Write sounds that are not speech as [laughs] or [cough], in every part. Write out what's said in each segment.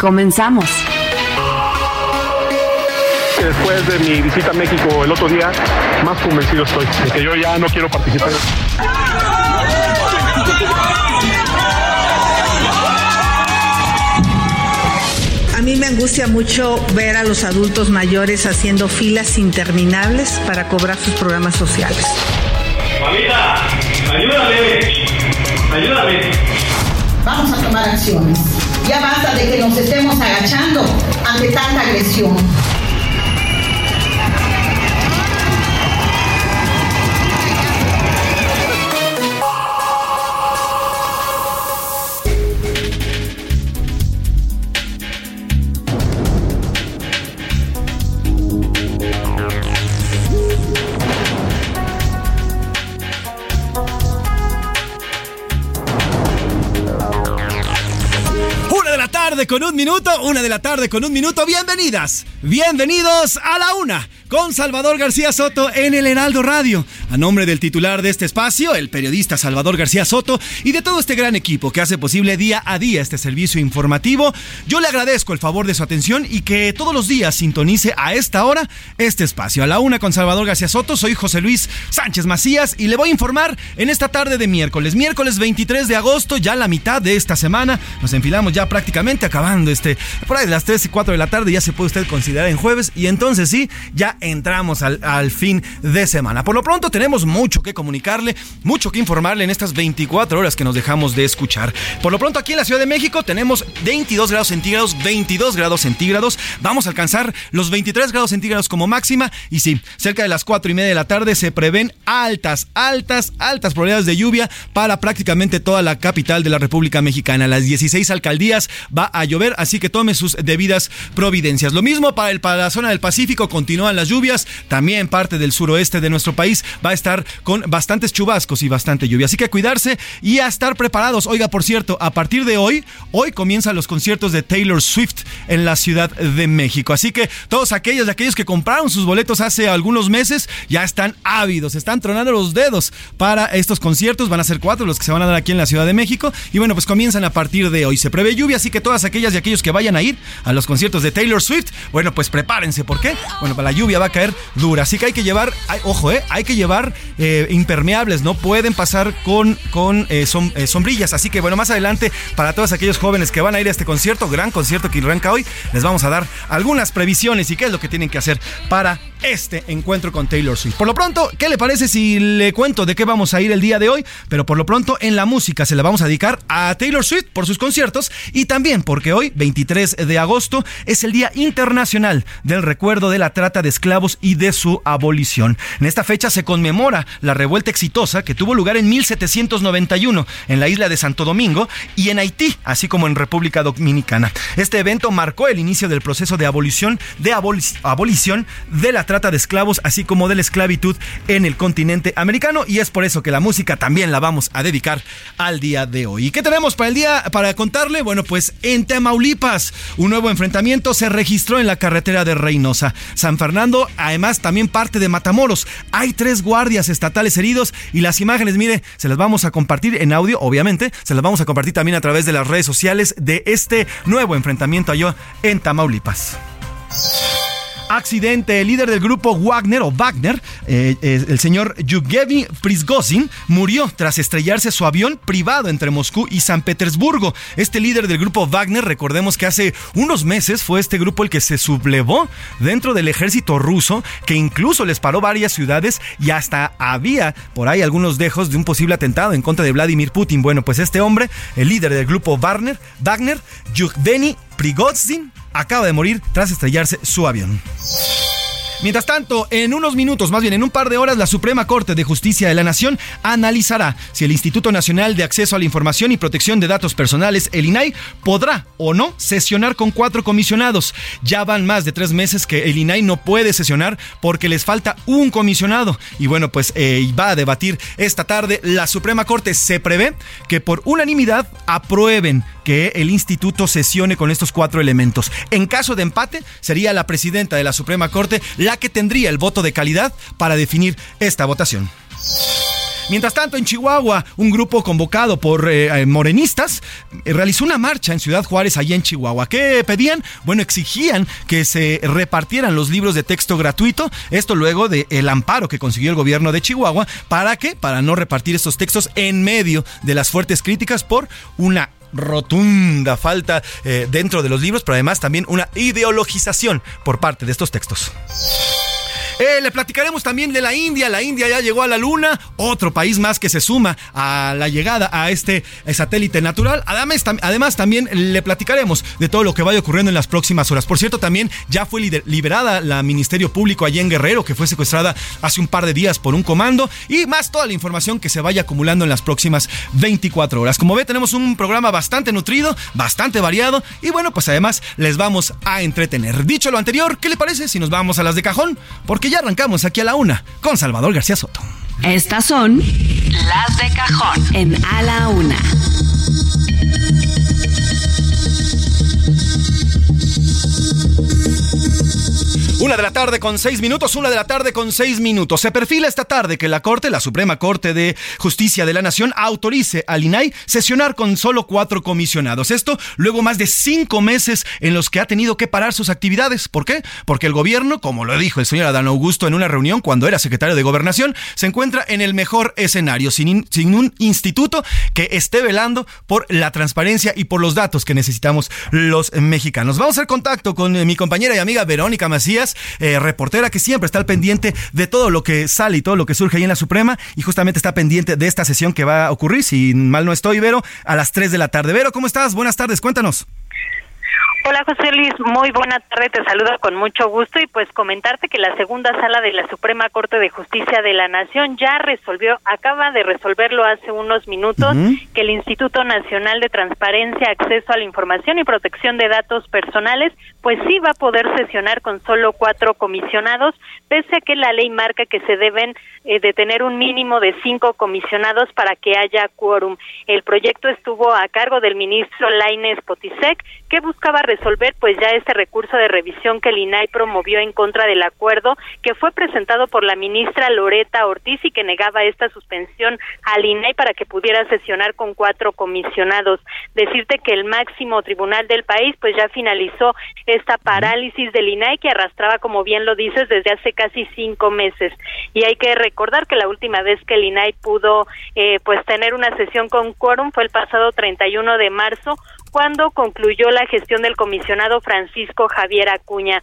Comenzamos. Después de mi visita a México el otro día, más convencido estoy de que yo ya no quiero participar. A mí me angustia mucho ver a los adultos mayores haciendo filas interminables para cobrar sus programas sociales. Mamita, ayúdame, ayúdame. Vamos a tomar acciones. Ya basta de que nos estemos agachando ante tanta agresión. Minuto, una de la tarde con un minuto. Bienvenidas, bienvenidos a la una con Salvador García Soto en el Heraldo Radio. A nombre del titular de este espacio, el periodista Salvador García Soto, y de todo este gran equipo que hace posible día a día este servicio informativo, yo le agradezco el favor de su atención y que todos los días sintonice a esta hora este espacio. A la una con Salvador García Soto, soy José Luis Sánchez Macías y le voy a informar en esta tarde de miércoles, miércoles 23 de agosto, ya la mitad de esta semana. Nos enfilamos ya prácticamente acabando este, por ahí de las 3 y 4 de la tarde, ya se puede usted considerar en jueves y entonces sí, ya entramos al, fin de semana. Por lo pronto tenemos mucho que comunicarle, mucho que informarle en estas 24 horas que nos dejamos de escuchar. Por lo pronto aquí en la Ciudad de México tenemos 22 grados centígrados, 22 grados centígrados. Vamos a alcanzar los 23 grados centígrados como máxima y sí, cerca de las 4 y media de la tarde se prevén altas, altas, altas probabilidades de lluvia para prácticamente toda la capital de la República Mexicana. Las 16 alcaldías va a llover, así que tome sus debidas providencias. Lo mismo para, el, para la zona del Pacífico, continúan las lluvias también parte del suroeste de nuestro país va a estar con bastantes chubascos y bastante lluvia. Así que cuidarse y a estar preparados. Oiga, por cierto, a partir de hoy, hoy comienzan los conciertos de Taylor Swift en la Ciudad de México. Así que todos aquellos, aquellos que compraron sus boletos hace algunos meses, ya están ávidos, están tronando los dedos para estos conciertos. Van a ser cuatro los que se van a dar aquí en la Ciudad de México. Y bueno, pues comienzan a partir de hoy. Se prevé lluvia, así que todas aquellas y aquellos que vayan a ir a los conciertos de Taylor Swift, bueno, pues prepárense. ¿Por qué? Bueno, para la lluvia va a caer dura. Así que hay que llevar, ojo, eh, hay que llevar eh, impermeables, no pueden pasar con, eh, som, sombrillas. Así que bueno, más adelante, para todos aquellos jóvenes que van a ir a este concierto, gran concierto que arranca hoy, les vamos a dar algunas previsiones y qué es lo que tienen que hacer para este encuentro con Taylor Swift. Por lo pronto, ¿qué le parece si le cuento de qué vamos a ir el día de hoy? Pero por lo pronto, en la música se la vamos a dedicar a Taylor Swift por sus conciertos y también porque hoy, 23 de agosto, es el Día Internacional del Recuerdo de la Trata de Esclavos y de su abolición. En esta fecha se conmemora la revuelta exitosa que tuvo lugar en 1791 en la isla de Santo Domingo y en Haití, así como en República Dominicana. Este evento marcó el inicio del proceso de abolición de abolic abolición de la trata de esclavos, así como de la esclavitud en el continente americano y es por eso que la música también la vamos a dedicar al día de hoy. ¿Y qué tenemos para el día para contarle? Bueno, pues en Tamaulipas un nuevo enfrentamiento se registró en la carretera de Reynosa. San Fernando, además también parte de Matamoros. Hay tres guardias estatales heridos y las imágenes, mire, se las vamos a compartir en audio, obviamente, se las vamos a compartir también a través de las redes sociales de este nuevo enfrentamiento allá en Tamaulipas. Accidente. El líder del grupo Wagner o Wagner, eh, eh, el señor Yevgeny Prisgozin, murió tras estrellarse su avión privado entre Moscú y San Petersburgo. Este líder del grupo Wagner, recordemos que hace unos meses fue este grupo el que se sublevó dentro del ejército ruso, que incluso les paró varias ciudades y hasta había por ahí algunos dejos de un posible atentado en contra de Vladimir Putin. Bueno, pues este hombre, el líder del grupo Wagner, Wagner Yevgeny acaba de morir tras estrellarse su avión. Mientras tanto, en unos minutos, más bien en un par de horas, la Suprema Corte de Justicia de la Nación analizará si el Instituto Nacional de Acceso a la Información y Protección de Datos Personales, el INAI, podrá o no sesionar con cuatro comisionados. Ya van más de tres meses que el INAI no puede sesionar porque les falta un comisionado. Y bueno, pues eh, va a debatir esta tarde. La Suprema Corte se prevé que por unanimidad aprueben que el instituto sesione con estos cuatro elementos. En caso de empate, sería la presidenta de la Suprema Corte la que tendría el voto de calidad para definir esta votación. Mientras tanto, en Chihuahua, un grupo convocado por eh, eh, morenistas eh, realizó una marcha en Ciudad Juárez, allá en Chihuahua. ¿Qué pedían? Bueno, exigían que se repartieran los libros de texto gratuito. Esto luego del amparo que consiguió el gobierno de Chihuahua. ¿Para qué? Para no repartir estos textos en medio de las fuertes críticas por una rotunda falta dentro de los libros, pero además también una ideologización por parte de estos textos. Eh, le platicaremos también de la India. La India ya llegó a la Luna, otro país más que se suma a la llegada a este eh, satélite natural. Además, además, también le platicaremos de todo lo que vaya ocurriendo en las próximas horas. Por cierto, también ya fue liberada la Ministerio Público allá en Guerrero, que fue secuestrada hace un par de días por un comando. Y más toda la información que se vaya acumulando en las próximas 24 horas. Como ve, tenemos un programa bastante nutrido, bastante variado. Y bueno, pues además les vamos a entretener. Dicho lo anterior, ¿qué le parece si nos vamos a las de cajón? Porque ya arrancamos aquí a la una con Salvador García Soto. Estas son las de cajón en A la Una. Una de la tarde con seis minutos, una de la tarde con seis minutos. Se perfila esta tarde que la Corte, la Suprema Corte de Justicia de la Nación, autorice al INAI sesionar con solo cuatro comisionados. Esto luego más de cinco meses en los que ha tenido que parar sus actividades. ¿Por qué? Porque el gobierno, como lo dijo el señor Adán Augusto en una reunión cuando era secretario de Gobernación, se encuentra en el mejor escenario, sin, sin un instituto que esté velando por la transparencia y por los datos que necesitamos los mexicanos. Vamos a hacer contacto con mi compañera y amiga Verónica Macías eh, reportera que siempre está al pendiente de todo lo que sale y todo lo que surge ahí en la Suprema y justamente está pendiente de esta sesión que va a ocurrir, si mal no estoy, Vero, a las 3 de la tarde. Vero, ¿cómo estás? Buenas tardes, cuéntanos. Hola José Luis, muy buena tarde, te saludo con mucho gusto y pues comentarte que la segunda sala de la Suprema Corte de Justicia de la Nación ya resolvió, acaba de resolverlo hace unos minutos, que el Instituto Nacional de Transparencia, Acceso a la Información y Protección de Datos Personales, pues sí va a poder sesionar con solo cuatro comisionados, pese a que la ley marca que se deben eh, de tener un mínimo de cinco comisionados para que haya quórum. El proyecto estuvo a cargo del ministro Laines Potisek, que buscaba resolver pues ya este recurso de revisión que el INAI promovió en contra del acuerdo que fue presentado por la ministra Loreta Ortiz y que negaba esta suspensión al INAI para que pudiera sesionar con cuatro comisionados. Decirte que el máximo tribunal del país pues ya finalizó esta parálisis del INAI que arrastraba, como bien lo dices, desde hace casi cinco meses. Y hay que recordar que la última vez que el INAI pudo eh, pues tener una sesión con quórum fue el pasado 31 de marzo cuando concluyó la gestión del comisionado Francisco Javier Acuña.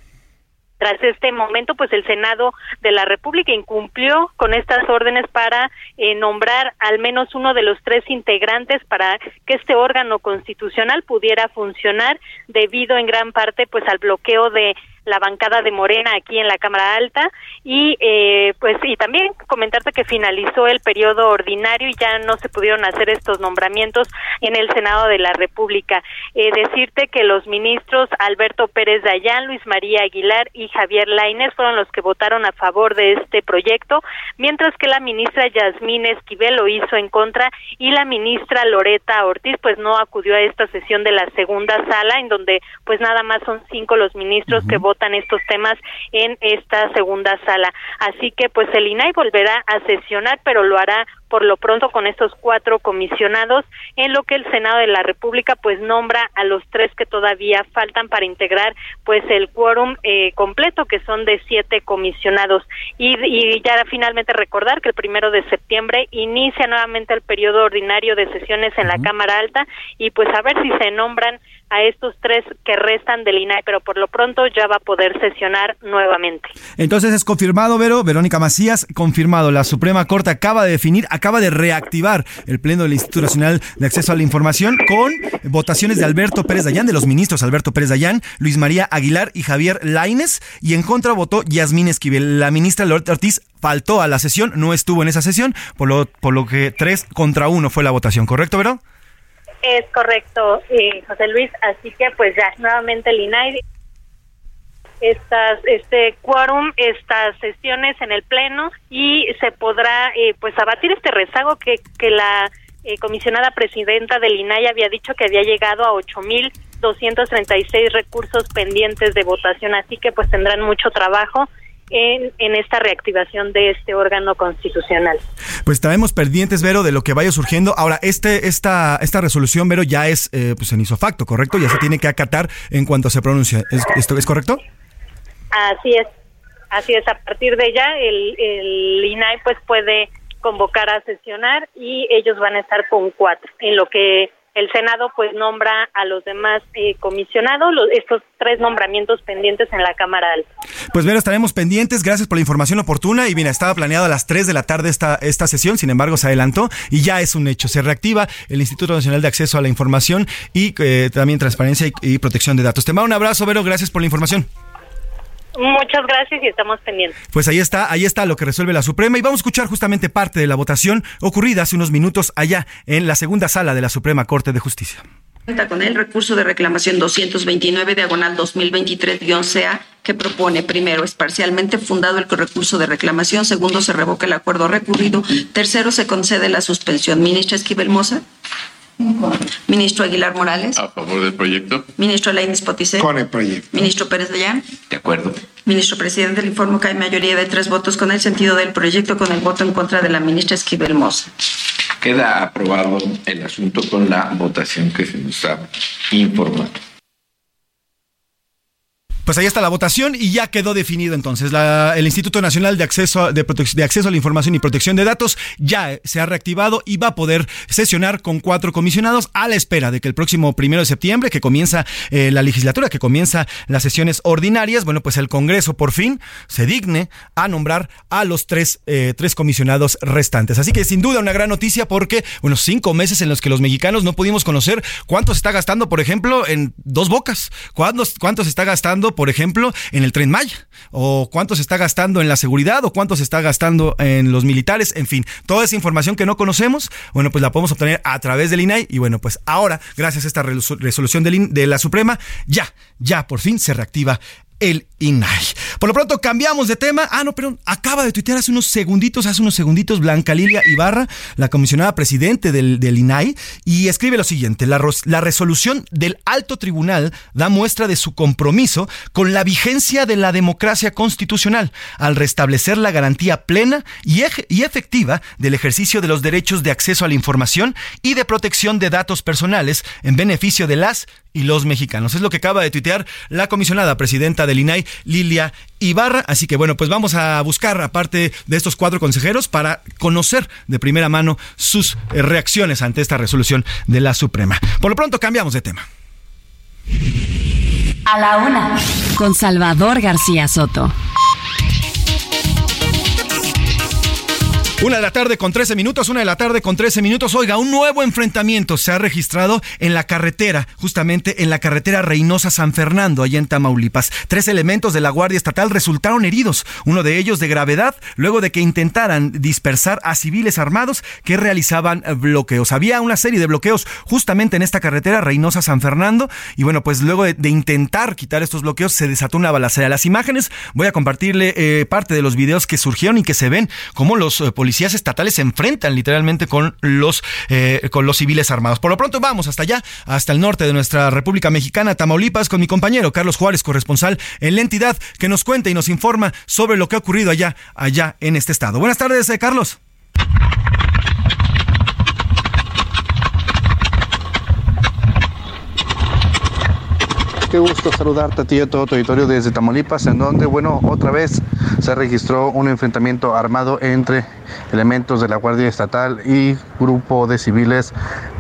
Tras este momento, pues el Senado de la República incumplió con estas órdenes para eh, nombrar al menos uno de los tres integrantes para que este órgano constitucional pudiera funcionar debido en gran parte pues al bloqueo de la bancada de Morena aquí en la Cámara Alta y eh, pues y también comentarte que finalizó el periodo ordinario y ya no se pudieron hacer estos nombramientos en el Senado de la República. Eh, decirte que los ministros Alberto Pérez Dayán, Luis María Aguilar y Javier Lainez fueron los que votaron a favor de este proyecto, mientras que la ministra Yasmín Esquivel lo hizo en contra y la ministra Loreta Ortiz pues no acudió a esta sesión de la segunda sala en donde pues nada más son cinco los ministros que estos temas en esta segunda sala. Así que pues el INAI volverá a sesionar, pero lo hará por lo pronto con estos cuatro comisionados, en lo que el Senado de la República pues nombra a los tres que todavía faltan para integrar pues el quórum eh, completo, que son de siete comisionados. Y, y ya finalmente recordar que el primero de septiembre inicia nuevamente el periodo ordinario de sesiones en la Cámara Alta y pues a ver si se nombran a estos tres que restan del INAI, pero por lo pronto ya va a poder sesionar nuevamente. Entonces es confirmado, Vero, Verónica Macías, confirmado, la Suprema Corte acaba de definir, acaba de reactivar el Pleno del Instituto Nacional de Acceso a la Información con votaciones de Alberto Pérez Dayán, de los ministros Alberto Pérez Dayán, Luis María Aguilar y Javier Laines, y en contra votó Yasmín Esquivel. La ministra Loret Ortiz faltó a la sesión, no estuvo en esa sesión, por lo, por lo que tres contra uno fue la votación, ¿correcto, Vero? Es correcto, eh, José Luis. Así que, pues ya, nuevamente el INAI estas este quórum estas sesiones en el pleno y se podrá eh, pues abatir este rezago que que la eh, comisionada presidenta del INAI había dicho que había llegado a ocho mil doscientos treinta y seis recursos pendientes de votación así que pues tendrán mucho trabajo en, en, esta reactivación de este órgano constitucional. Pues estaremos pendientes, Vero, de lo que vaya surgiendo. Ahora, este, esta, esta resolución, Vero, ya es eh, pues en isofacto, ¿correcto? Ya se tiene que acatar en cuanto se pronuncia. ¿Es, ¿Esto es correcto? Así es. Así es. A partir de ya, el, el INAI pues puede convocar a sesionar y ellos van a estar con cuatro, en lo que el Senado pues nombra a los demás eh, comisionados, los, estos tres nombramientos pendientes en la Cámara Alta. Pues Vera, estaremos pendientes, gracias por la información oportuna y bien, estaba planeado a las 3 de la tarde esta, esta sesión, sin embargo se adelantó y ya es un hecho, se reactiva el Instituto Nacional de Acceso a la Información y eh, también Transparencia y, y, Protección de Datos. Te mando un abrazo, Vero, gracias por la información. Muchas gracias y estamos pendientes. Pues ahí está, ahí está lo que resuelve la Suprema y vamos a escuchar justamente parte de la votación ocurrida hace unos minutos allá en la segunda sala de la Suprema Corte de Justicia. Cuenta con el recurso de reclamación 229 diagonal 2023-CA que propone, primero, es parcialmente fundado el recurso de reclamación, segundo, se revoca el acuerdo recurrido, tercero, se concede la suspensión. Ministra Esquivel Moza. Ministro Aguilar Morales. A favor del proyecto. Ministro Lainez Poticé. Con el proyecto. Ministro Pérez Dayán. De acuerdo. Ministro Presidente, le informo que hay mayoría de tres votos con el sentido del proyecto con el voto en contra de la ministra Esquivel Moza. Queda aprobado el asunto con la votación que se nos ha informado. Pues ahí está la votación y ya quedó definido entonces. La, el Instituto Nacional de Acceso, de, de, Acceso a la Información y Protección de Datos ya se ha reactivado y va a poder sesionar con cuatro comisionados a la espera de que el próximo primero de septiembre, que comienza eh, la legislatura, que comienza las sesiones ordinarias, bueno, pues el Congreso por fin se digne a nombrar a los tres, eh, tres comisionados restantes. Así que sin duda una gran noticia porque, bueno, cinco meses en los que los mexicanos no pudimos conocer cuánto se está gastando, por ejemplo, en dos bocas, cuánto, cuánto se está gastando por ejemplo, en el tren Maya, o cuánto se está gastando en la seguridad, o cuánto se está gastando en los militares, en fin, toda esa información que no conocemos, bueno, pues la podemos obtener a través del INAI, y bueno, pues ahora, gracias a esta resolución de la Suprema, ya, ya por fin se reactiva el INAI. Por lo pronto cambiamos de tema. Ah, no, pero acaba de tuitear hace unos segunditos, hace unos segunditos, Blanca Lilia Ibarra, la comisionada presidente del, del INAI, y escribe lo siguiente: la, la, resolución del alto tribunal da muestra de su compromiso con la vigencia de la democracia constitucional al restablecer la garantía plena y, y efectiva del ejercicio de los derechos de acceso a la información y de protección de datos personales en beneficio de las y los mexicanos. Es lo que acaba de tuitear la comisionada presidenta del INAI, Lilia Ibarra. Así que bueno, pues vamos a buscar, aparte de estos cuatro consejeros, para conocer de primera mano sus reacciones ante esta resolución de la Suprema. Por lo pronto cambiamos de tema. A la una, con Salvador García Soto. Una de la tarde con 13 minutos, una de la tarde con 13 minutos. Oiga, un nuevo enfrentamiento se ha registrado en la carretera, justamente en la carretera Reynosa-San Fernando, allá en Tamaulipas. Tres elementos de la Guardia Estatal resultaron heridos, uno de ellos de gravedad, luego de que intentaran dispersar a civiles armados que realizaban bloqueos. Había una serie de bloqueos justamente en esta carretera Reynosa-San Fernando, y bueno, pues luego de, intentar quitar estos bloqueos se desató una balacera. Las imágenes, voy a compartirle eh, parte de los videos que surgieron y que se ven como los eh, estatales se enfrentan literalmente con los, eh, con los civiles armados. Por lo pronto vamos hasta allá, hasta el norte de nuestra República Mexicana, Tamaulipas, con mi compañero Carlos Juárez, corresponsal en la entidad, que nos cuenta y nos informa sobre lo que ha ocurrido allá, allá en este estado. Buenas tardes, eh, Carlos. Qué gusto saludarte a ti y a todo tu auditorio desde Tamaulipas, en donde, bueno, otra vez se registró un enfrentamiento armado entre elementos de la Guardia Estatal y grupo de civiles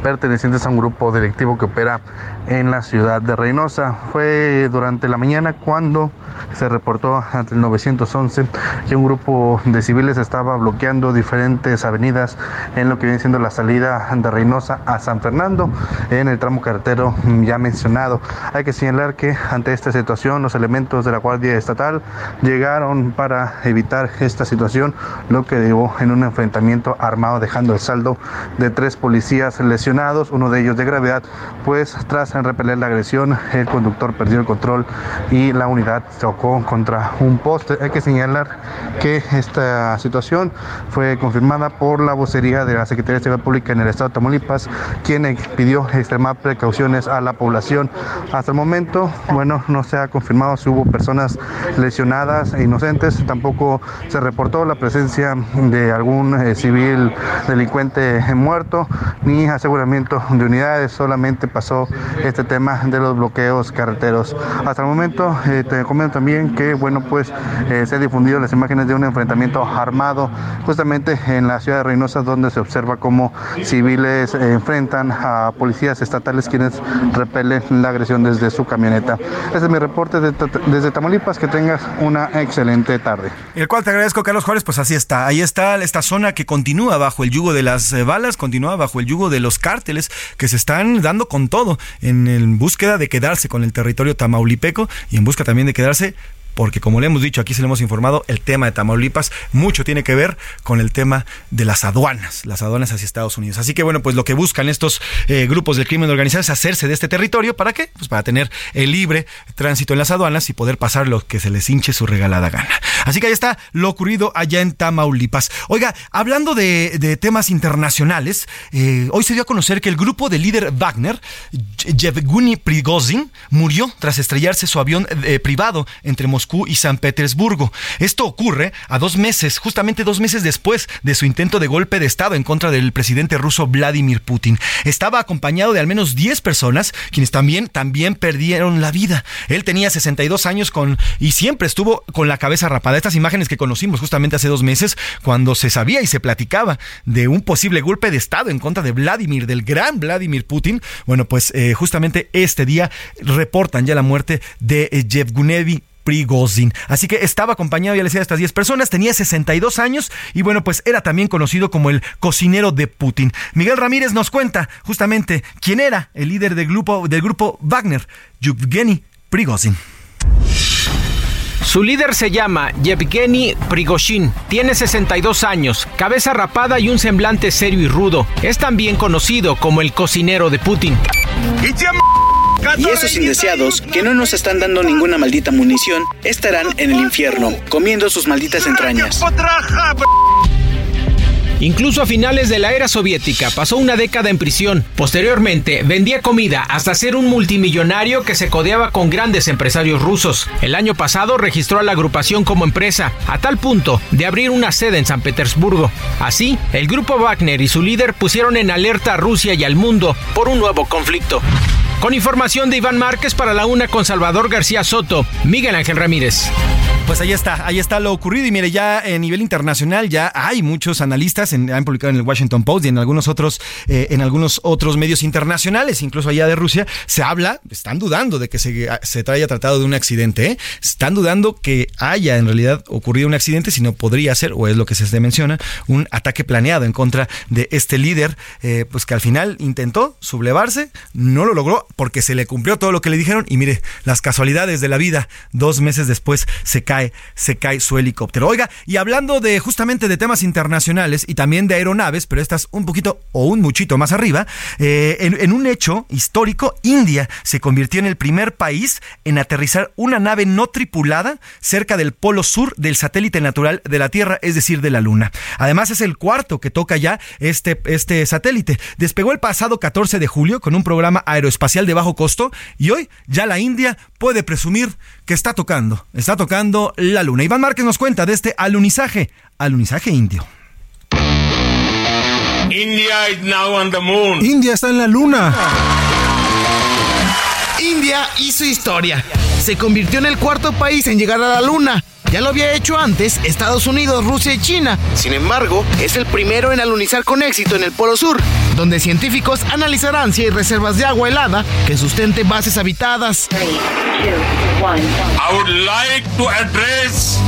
pertenecientes a un grupo delictivo que opera en la ciudad de Reynosa. Fue durante la mañana cuando se reportó ante el 911 que un grupo de civiles estaba bloqueando diferentes avenidas en lo que viene siendo la salida de Reynosa a San Fernando en el tramo carretero ya mencionado. Hay que señalar que ante esta situación los elementos de la Guardia Estatal llegaron para evitar esta situación, lo que llevó en un enfrentamiento armado dejando el saldo de tres policías lesionados, uno de ellos de gravedad, pues tras repeler la agresión el conductor perdió el control y la unidad chocó contra un poste. Hay que señalar que esta situación fue confirmada por la vocería de la Secretaría de Seguridad Pública en el estado de Tamaulipas, quien pidió extremar precauciones a la población. Hasta el momento, bueno, no se ha confirmado si hubo personas lesionadas e inocentes, tampoco se reportó la presencia de algún eh, civil delincuente muerto ni aseguramiento de unidades, solamente pasó este tema de los bloqueos carreteros. Hasta el momento eh, te comento también que bueno pues eh, se han difundido las imágenes de un enfrentamiento armado justamente en la ciudad de Reynosa donde se observa cómo civiles enfrentan a policías estatales quienes repelen la agresión desde su camioneta. Ese es mi reporte desde Tamaulipas, que tengas una excelente tarde. El cual te agradezco Carlos Juárez, pues así está, ahí está esta zona que continúa bajo el yugo de las eh, balas, continúa bajo el yugo de los cárteles que se están dando con todo búsqueda de quedarse con el territorio tamaulipeco y en busca también de quedarse porque como le hemos dicho, aquí se le hemos informado, el tema de Tamaulipas mucho tiene que ver con el tema de las aduanas, las aduanas hacia Estados Unidos. Así que bueno, pues lo que buscan estos eh, grupos del crimen organizado es hacerse de este territorio, ¿para qué? Pues para tener el libre tránsito en las aduanas y poder pasar lo que se les hinche su regalada gana. Así que ahí está lo ocurrido allá en Tamaulipas. Oiga, hablando de, temas internacionales, eh, hoy se dio a conocer que el grupo del líder Wagner, Yevgeny Prigozhin, murió tras estrellarse su avión eh, privado entre Moscú y San Petersburgo. Esto ocurre a dos meses, justamente dos meses después de su intento de golpe de Estado en contra del presidente ruso Vladimir Putin. Estaba acompañado de al menos 10 personas, quienes también, también perdieron la vida. Él tenía 62 años con, y siempre estuvo con la cabeza rapada. Estas imágenes que conocimos justamente hace dos meses, cuando se sabía y se platicaba de un posible golpe de Estado en contra de Vladimir, del gran Vladimir Putin. Bueno, pues eh, justamente este día reportan ya la muerte de eh, Yevgeny Prigozhin. Así que estaba acompañado, ya les decía, de estas 10 personas, tenía 62 años y bueno, pues era también conocido como el cocinero de Putin. Miguel Ramírez nos cuenta justamente quién era el líder del grupo, del grupo Wagner, Yevgeny Prigozhin. Su líder se llama Yevgeny Prigozhin. Tiene 62 años, cabeza rapada y un semblante serio y rudo. Es también conocido como el cocinero de Putin. Y esos indeseados, que no nos están dando ninguna maldita munición, estarán en el infierno, comiendo sus malditas entrañas. Incluso a finales de la era soviética pasó una década en prisión. Posteriormente vendía comida hasta ser un multimillonario que se codeaba con grandes empresarios rusos. El año pasado registró a la agrupación como empresa, a tal punto de abrir una sede en San Petersburgo. Así, el grupo Wagner y su líder pusieron en alerta a Rusia y al mundo por un nuevo conflicto. Con información de Iván Márquez para la una con Salvador García Soto, Miguel Ángel Ramírez. Pues ahí está, ahí está lo ocurrido y mire, ya a nivel internacional ya hay muchos analistas, han publicado en el Washington Post y en algunos otros, eh, en algunos otros medios internacionales, incluso allá de Rusia, se habla, están dudando de que se, se haya tratado de un accidente, ¿eh? están dudando que haya en realidad ocurrido un accidente, sino podría ser, o es lo que se menciona, un ataque planeado en contra de este líder, eh, pues que al final intentó sublevarse, no lo logró porque se le cumplió todo lo que le dijeron y mire, las casualidades de la vida, dos meses después se cae se cae su helicóptero. Oiga, y hablando de justamente de temas internacionales y también de aeronaves, pero estas un poquito o un muchito más arriba, eh, en, un hecho histórico, India se convirtió en el primer país en aterrizar una nave no tripulada cerca del polo sur del satélite natural de la Tierra, es decir, de la Luna. Además, es el cuarto que toca ya este, este satélite. Despegó el pasado 14 de julio con un programa aeroespacial de bajo costo y hoy ya la India puede presumir que está tocando, está tocando la luna. Iván Márquez nos cuenta de este alunizaje, alunizaje indio. India is now on the moon. India está en la luna. India hizo historia. Se convirtió en el cuarto país en llegar a la Luna. Ya lo había hecho antes Estados Unidos, Rusia y China. Sin embargo, es el primero en alunizar con éxito en el Polo Sur, donde científicos analizarán si hay reservas de agua helada que sustente bases habitadas. I would like to address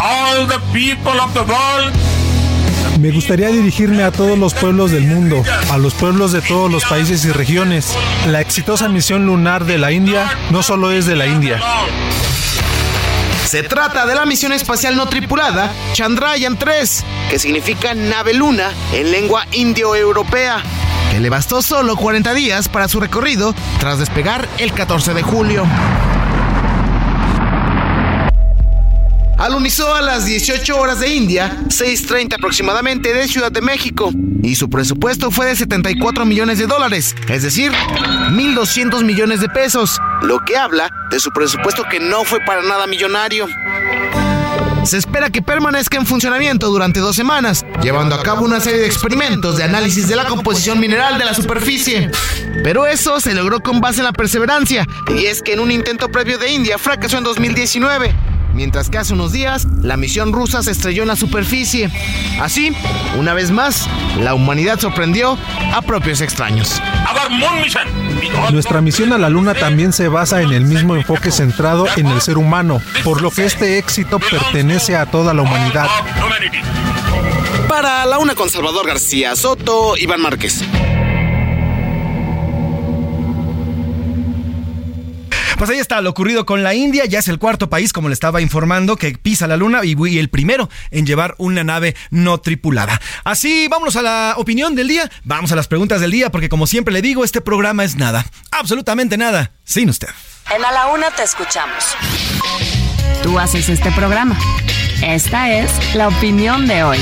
all the people of the world me gustaría dirigirme a todos los pueblos del mundo, a los pueblos de todos los países y regiones. La exitosa misión lunar de la India no solo es de la India. Se trata de la misión espacial no tripulada Chandrayaan 3, que significa nave luna en lengua indio-europea, que le bastó solo 40 días para su recorrido tras despegar el 14 de julio. Alunizó a las 18 horas de India, 6.30 aproximadamente de Ciudad de México, y su presupuesto fue de 74 millones de dólares, es decir, 1.200 millones de pesos, lo que habla de su presupuesto que no fue para nada millonario. Se espera que permanezca en funcionamiento durante dos semanas, llevando a cabo una serie de experimentos de análisis de la composición mineral de la superficie. Pero eso se logró con base en la perseverancia, y es que en un intento previo de India fracasó en 2019 mientras que hace unos días la misión rusa se estrelló en la superficie. Así, una vez más, la humanidad sorprendió a propios extraños. Nuestra misión a la Luna también se basa en el mismo enfoque centrado en el ser humano, por lo que este éxito pertenece a toda la humanidad. Para la Una con Salvador García Soto, Iván Márquez. Pues ahí está lo ocurrido con la India. Ya es el cuarto país, como le estaba informando, que pisa la luna y, el primero en llevar una nave no tripulada. Así, vámonos a la opinión del día. Vamos a las preguntas del día, porque como siempre le digo, este programa es nada. Absolutamente nada. Sin usted. En A la Una te escuchamos. Tú haces este programa. Esta es la opinión de hoy.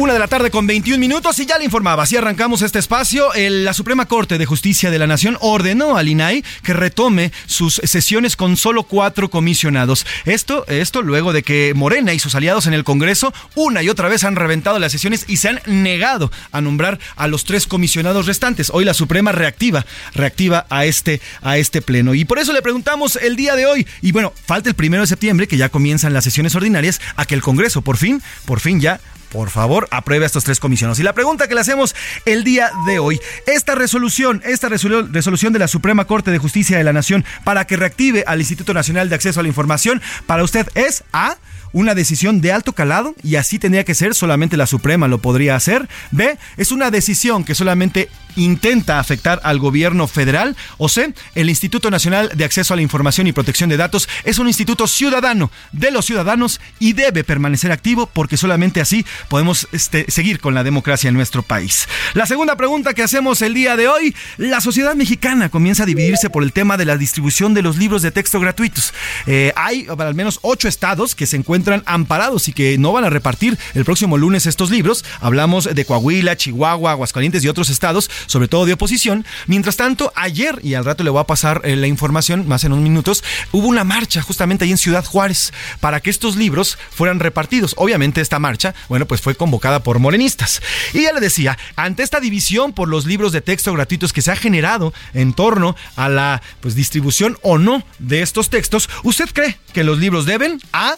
Una de la tarde con 21 minutos y ya le informaba, así arrancamos este espacio. la Suprema Corte de Justicia de la Nación ordenó al INAI que retome sus sesiones con solo cuatro comisionados. Esto, esto luego de que Morena y sus aliados en el Congreso una y otra vez han reventado las sesiones y se han negado a nombrar a los tres comisionados restantes. Hoy la Suprema reactiva, reactiva a este, a este pleno. Y por eso le preguntamos el día de hoy, y bueno, falta el primero de septiembre, que ya comienzan las sesiones ordinarias, a que el Congreso por fin, por fin ya por favor, apruebe a estos tres comisionados. Y la pregunta que le hacemos el día de hoy, esta resolución, esta resolución de la Suprema Corte de Justicia de la Nación para que reactive al Instituto Nacional de Acceso a la Información, para usted es A una decisión de alto calado y así tendría que ser, solamente la Suprema lo podría hacer. B, es una decisión que solamente intenta afectar al gobierno federal. O C, el Instituto Nacional de Acceso a la Información y Protección de Datos es un instituto ciudadano de los ciudadanos y debe permanecer activo porque solamente así podemos este, seguir con la democracia en nuestro país. La segunda pregunta que hacemos el día de hoy, la sociedad mexicana comienza a dividirse por el tema de la distribución de los libros de texto gratuitos. Eh, hay al menos ocho estados que se encuentran amparados y que no van a repartir el próximo lunes estos libros. Hablamos de Coahuila, Chihuahua, Aguascalientes y otros estados sobre todo de oposición. Mientras tanto, ayer, y al rato le voy a pasar eh, la información más en unos minutos, hubo una marcha justamente ahí en Ciudad Juárez para que estos libros fueran repartidos. Obviamente esta marcha, bueno, pues fue convocada por morenistas. Y ya le decía, ante esta división por los libros de texto gratuitos que se ha generado en torno a la pues, distribución o no de estos textos, ¿usted cree que los libros deben a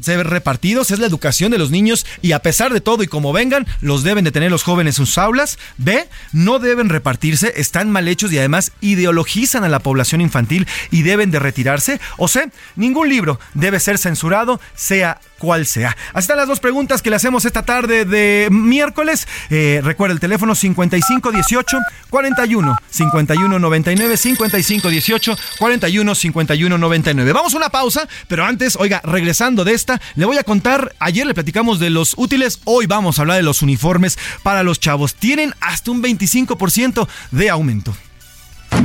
ser repartidos, es la educación de los niños y a pesar de todo y como vengan, los deben de tener los jóvenes en sus aulas. B, no deben repartirse, están mal hechos y además ideologizan a la población infantil y deben de retirarse. O C, ningún libro debe ser censurado, sea cual sea. Así están las dos preguntas que le hacemos esta tarde de miércoles. Eh, recuerda el teléfono 5518 41 51 99 5518 41 51 99. Vamos a una pausa, pero antes, oiga, regresando de le voy a contar, ayer le platicamos de los útiles, hoy vamos a hablar de los uniformes para los chavos. Tienen hasta un 25% de aumento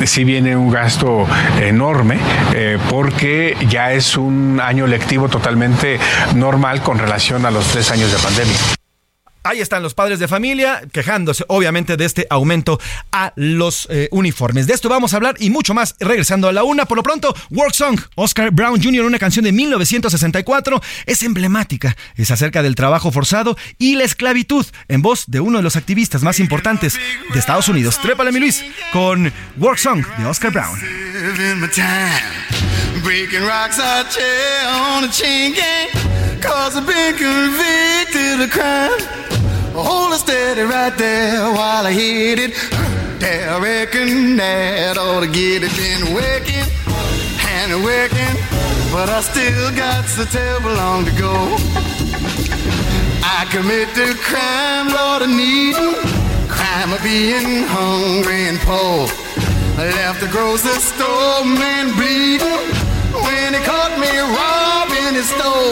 sí viene un gasto enorme eh, porque ya es un año lectivo totalmente normal con relación a los tres años de pandemia. Ahí están los padres de familia quejándose, obviamente, de este aumento a los eh, uniformes. De esto vamos a hablar y mucho más regresando a la una. Por lo pronto, Work Song, Oscar Brown Jr., una canción de 1964, es emblemática. Es acerca del trabajo forzado y la esclavitud, en voz de uno de los activistas más importantes de Estados Unidos. Trépale, mi Luis, con Work Song de Oscar Brown. Hold it steady right there while I hit it. There, I reckon that ought to get it. Been working and working, but I still got so terrible long to go. I commit committed crime, Lord, I need crime of being hungry and poor. I left the grocery store, man, bleeding when he caught me robbing his store.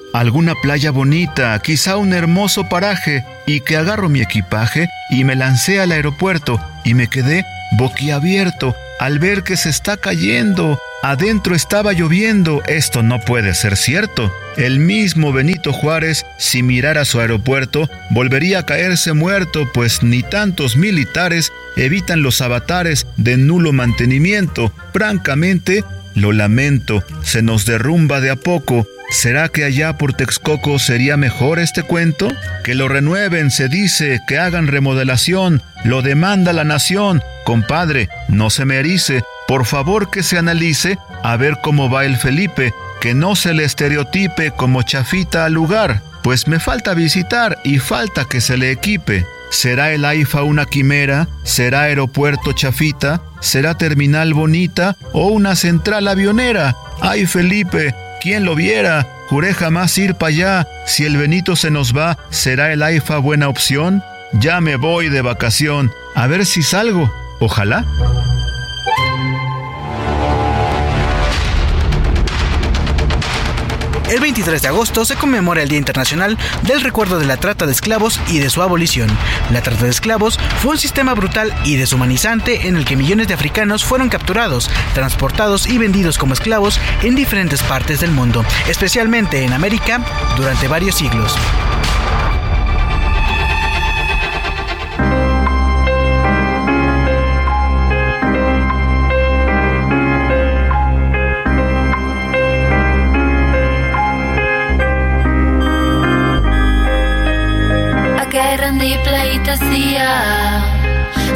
alguna playa bonita, quizá un hermoso paraje, y que agarro mi equipaje y me lancé al aeropuerto y me quedé boquiabierto al ver que se está cayendo. Adentro estaba lloviendo. Esto no puede ser cierto. El mismo Benito Juárez, si mirara su aeropuerto, volvería a caerse muerto, pues ni tantos militares evitan los avatares de nulo mantenimiento. Francamente, lo lamento, se nos derrumba de a poco ¿Será que allá por Texcoco sería mejor este cuento? Que lo renueven, se dice, que hagan remodelación, lo demanda la nación. Compadre, no se me erice, por favor que se analice a ver cómo va el Felipe, que no se le estereotipe como chafita al lugar, pues me falta visitar y falta que se le equipe. ¿Será el AIFA una quimera? ¿Será aeropuerto chafita? ¿Será terminal bonita o una central avionera? ¡Ay Felipe! ¿Quién lo viera? Juré jamás ir para allá. Si el Benito se nos va, ¿será el AIFA buena opción? Ya me voy de vacación. A ver si salgo. Ojalá. El 23 de agosto se conmemora el Día Internacional del Recuerdo de la Trata de Esclavos y de su abolición. La trata de esclavos fue un sistema brutal y deshumanizante en el que millones de africanos fueron capturados, transportados y vendidos como esclavos en diferentes partes del mundo, especialmente en América, durante varios siglos.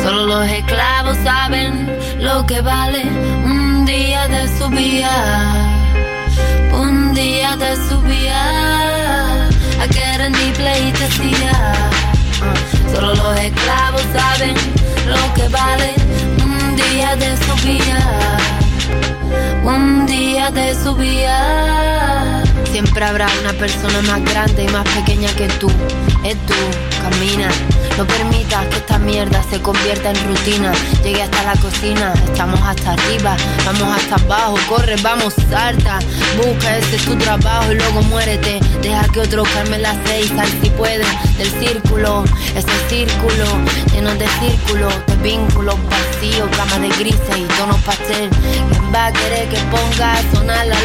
Solo los esclavos saben lo que vale un día de su vida. Un día de su vida. A que rendí pleitesía. Solo los esclavos saben lo que vale un día de su vida. Un día de su vida. Siempre habrá una persona más grande y más pequeña que tú. Es tú, camina no permitas que esta mierda se convierta en rutina. Llegué hasta la cocina, estamos hasta arriba, vamos hasta abajo, corre, vamos, salta. Busca ese es tu trabajo y luego muérete. Deja que otro calme las seis, sal si puede. Del círculo, ese círculo, lleno de círculos, de vínculos vacíos, cama de grises y tonos pastel. ¿Quién va a querer que ponga a sonar? La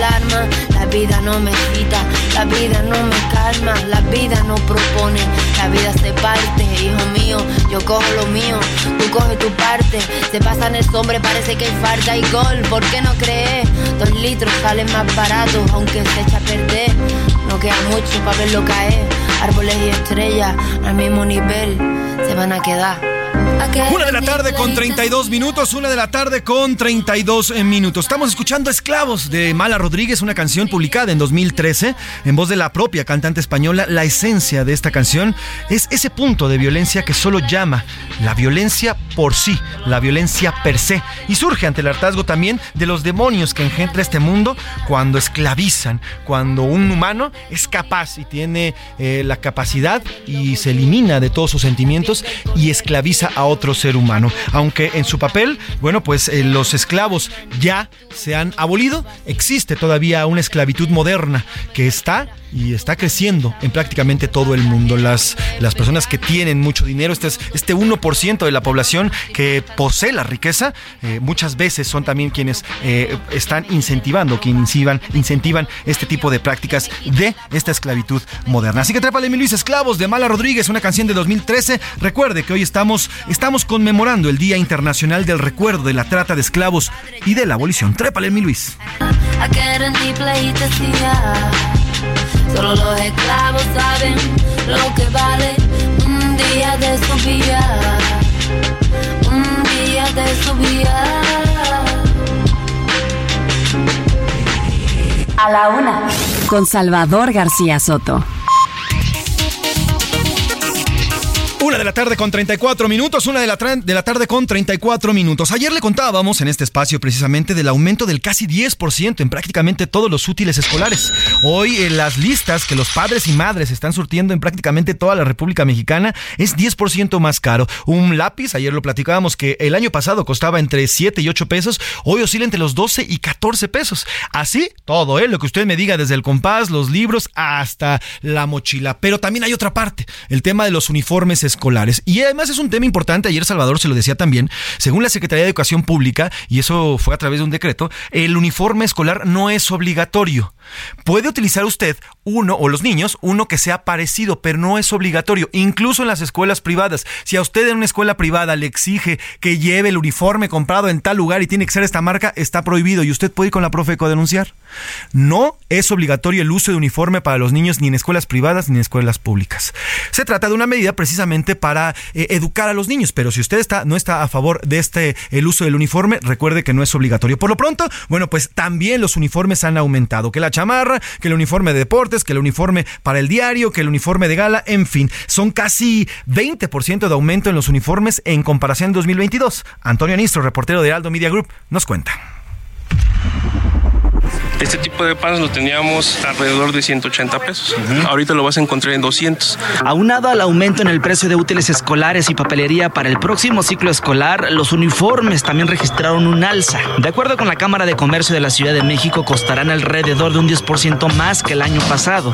vida no me quita, la vida no me calma, la vida no propone, la vida se parte, hijo mío, yo cojo lo mío, tú coges tu parte, se pasan el sombre, parece que hay falta y gol, ¿por qué no crees? Dos litros salen más baratos, aunque se echa a perder, no queda mucho para verlo caer, árboles y estrellas al mismo nivel se van a quedar. Una de la tarde con 32 minutos, una de la tarde con 32 minutos. Estamos escuchando Esclavos de Mala Rodríguez, una canción publicada en 2013 en voz de la propia cantante española. La esencia de esta canción es ese punto de violencia que solo llama la violencia por sí, la violencia per se. Y surge ante el hartazgo también de los demonios que engendra este mundo cuando esclavizan, cuando un humano es capaz y tiene eh, la capacidad y se elimina de todos sus sentimientos y esclaviza a otro ser humano. Aunque en su papel, bueno, pues eh, los esclavos ya se han abolido, existe todavía una esclavitud moderna que está y está creciendo en prácticamente todo el mundo. Las, las personas que tienen mucho dinero, este, es, este 1% de la población que posee la riqueza, eh, muchas veces son también quienes eh, están incentivando, que incentivan, incentivan este tipo de prácticas de esta esclavitud moderna. Así que trépale mi Luis Esclavos de Mala Rodríguez, una canción de 2013. Recuerde que hoy estamos, estamos conmemorando el Día Internacional del Recuerdo de la Trata de Esclavos y de la Abolición. Trépale mi Luis. Solo los esclavos saben lo que vale un día de su vida. Un día de su vida. A la una. Con Salvador García Soto. Una de la tarde con 34 minutos, una de la, de la tarde con 34 minutos. Ayer le contábamos en este espacio precisamente del aumento del casi 10% en prácticamente todos los útiles escolares. Hoy en las listas que los padres y madres están surtiendo en prácticamente toda la República Mexicana es 10% más caro. Un lápiz, ayer lo platicábamos que el año pasado costaba entre 7 y 8 pesos, hoy oscila entre los 12 y 14 pesos. Así, todo, ¿eh? lo que usted me diga, desde el compás, los libros, hasta la mochila. Pero también hay otra parte, el tema de los uniformes escolares. Y además es un tema importante, ayer Salvador se lo decía también, según la Secretaría de Educación Pública, y eso fue a través de un decreto, el uniforme escolar no es obligatorio. Puede utilizar usted uno, o los niños, uno que sea parecido, pero no es obligatorio, incluso en las escuelas privadas. Si a usted en una escuela privada le exige que lleve el uniforme comprado en tal lugar y tiene que ser esta marca, está prohibido y usted puede ir con la Profeco a denunciar. No es obligatorio el uso de uniforme para los niños ni en escuelas privadas ni en escuelas públicas. Se trata de una medida precisamente para eh, educar a los niños, pero si usted está, no está a favor de este el uso del uniforme, recuerde que no es obligatorio. Por lo pronto, bueno, pues también los uniformes han aumentado, que la chamarra, que el uniforme de deportes, que el uniforme para el diario, que el uniforme de gala, en fin, son casi 20% de aumento en los uniformes en comparación a 2022. Antonio Anistro, reportero de Aldo Media Group, nos cuenta. Este tipo de panes lo teníamos alrededor de 180 pesos. Ahorita lo vas a encontrar en 200. Aunado al aumento en el precio de útiles escolares y papelería para el próximo ciclo escolar, los uniformes también registraron un alza. De acuerdo con la Cámara de Comercio de la Ciudad de México, costarán alrededor de un 10% más que el año pasado.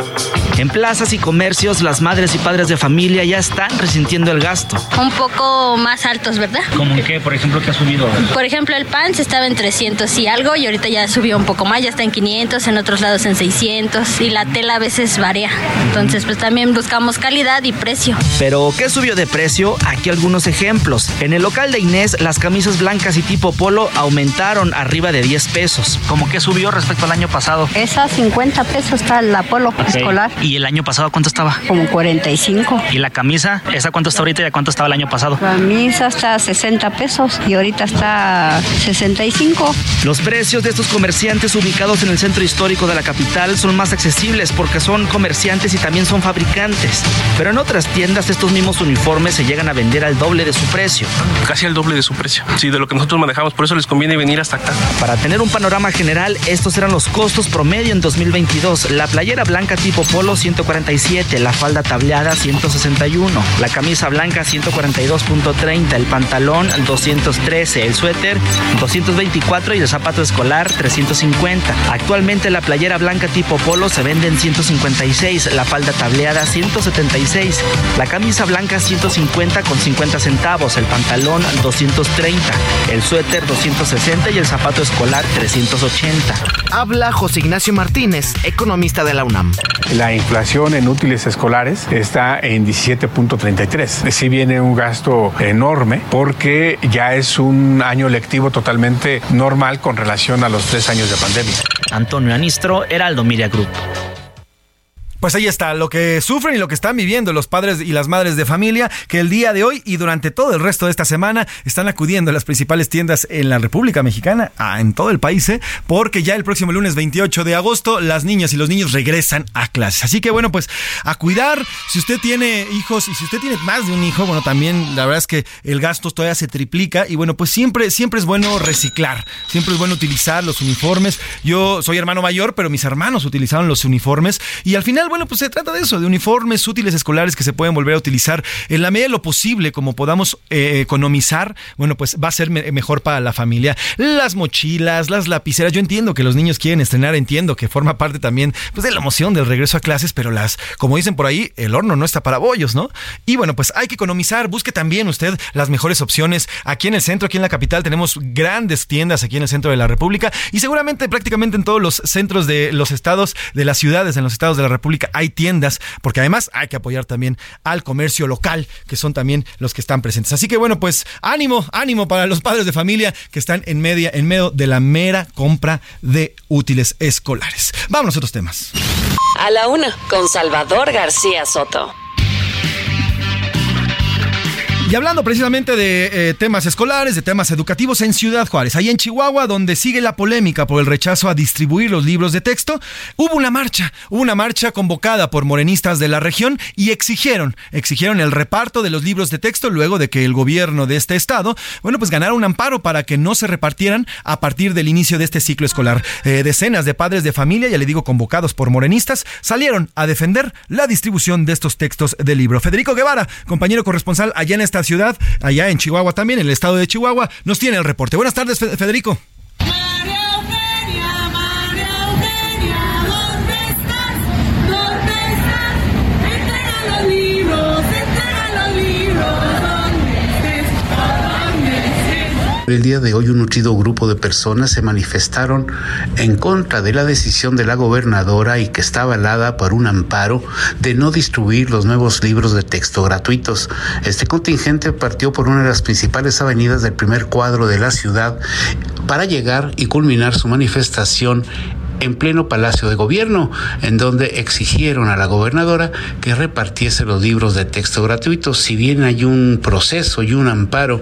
En plazas y comercios, las madres y padres de familia ya están resintiendo el gasto. Un poco más altos, ¿verdad? ¿Cómo en qué? Por ejemplo, ¿qué ha subido? Por ejemplo, el pan se estaba en 300 y algo y ahorita ya subió un poco más, ya está en 500, en otros lados en 600 y la tela a veces varía. Entonces, pues también buscamos calidad y precio. Pero, ¿qué subió de precio? Aquí algunos ejemplos. En el local de Inés, las camisas blancas y tipo polo aumentaron arriba de 10 pesos. ¿Cómo que subió respecto al año pasado? Esa 50 pesos está la polo escolar. ¿Y el año pasado cuánto estaba? Como 45. ¿Y la camisa? ¿Esa cuánto está ahorita y a cuánto estaba el año pasado? La camisa está 60 pesos y ahorita está 65. Los precios de estos comerciantes ubicados en el centro histórico de la capital son más accesibles porque son comerciantes y también son fabricantes. Pero en otras tiendas estos mismos uniformes se llegan a vender al doble de su precio. Casi al doble de su precio. Sí, de lo que nosotros manejamos. Por eso les conviene venir hasta acá. Para tener un panorama general, estos eran los costos promedio en 2022. La playera blanca tipo polo 147, la falda tableada 161, la camisa blanca 142.30, el pantalón 213, el suéter 224 y el zapato escolar 350. Actualmente la playera blanca tipo polo se vende en 156, la falda tableada 176, la camisa blanca 150 con 50 centavos, el pantalón 230, el suéter 260 y el zapato escolar 380. Habla José Ignacio Martínez, economista de la UNAM. La inflación en útiles escolares está en 17.33. Sí viene un gasto enorme porque ya es un año lectivo totalmente normal con relación a los tres años de pandemia. Antonio Anistro, Heraldo Media Group. Pues ahí está, lo que sufren y lo que están viviendo los padres y las madres de familia que el día de hoy y durante todo el resto de esta semana están acudiendo a las principales tiendas en la República Mexicana, en todo el país, ¿eh? porque ya el próximo lunes 28 de agosto las niñas y los niños regresan a clases. Así que bueno, pues a cuidar, si usted tiene hijos y si usted tiene más de un hijo, bueno, también la verdad es que el gasto todavía se triplica y bueno, pues siempre, siempre es bueno reciclar, siempre es bueno utilizar los uniformes. Yo soy hermano mayor, pero mis hermanos utilizaron los uniformes y al final bueno, pues se trata de eso, de uniformes útiles escolares que se pueden volver a utilizar en la medida de lo posible, como podamos eh, economizar, bueno, pues va a ser mejor para la familia. Las mochilas, las lapiceras, yo entiendo que los niños quieren estrenar, entiendo que forma parte también pues, de la emoción del regreso a clases, pero las, como dicen por ahí, el horno no está para bollos, ¿no? Y bueno, pues hay que economizar, busque también usted las mejores opciones. Aquí en el centro, aquí en la capital, tenemos grandes tiendas aquí en el centro de la República y seguramente prácticamente en todos los centros de los estados, de las ciudades, en los estados de la República hay tiendas, porque además hay que apoyar también al comercio local, que son también los que están presentes. Así que bueno, pues ánimo, ánimo para los padres de familia que están en media, en medio de la mera compra de útiles escolares. Vamos a otros temas. A la una, con Salvador García Soto. Y hablando precisamente de eh, temas escolares, de temas educativos en Ciudad Juárez, ahí en Chihuahua, donde sigue la polémica por el rechazo a distribuir los libros de texto, hubo una marcha, una marcha convocada por morenistas de la región y exigieron, exigieron el reparto de los libros de texto luego de que el gobierno de este estado, bueno, pues ganara un amparo para que no se repartieran a partir del inicio de este ciclo escolar. Eh, decenas de padres de familia, ya le digo, convocados por morenistas, salieron a defender la distribución de estos textos del libro. Federico Guevara, compañero corresponsal allá en esta ciudad, allá en Chihuahua también, en el estado de Chihuahua, nos tiene el reporte. Buenas tardes, Federico. El día de hoy un nutrido grupo de personas se manifestaron en contra de la decisión de la gobernadora y que está avalada por un amparo de no distribuir los nuevos libros de texto gratuitos. Este contingente partió por una de las principales avenidas del primer cuadro de la ciudad para llegar y culminar su manifestación en pleno Palacio de Gobierno, en donde exigieron a la gobernadora que repartiese los libros de texto gratuitos. Si bien hay un proceso y un amparo,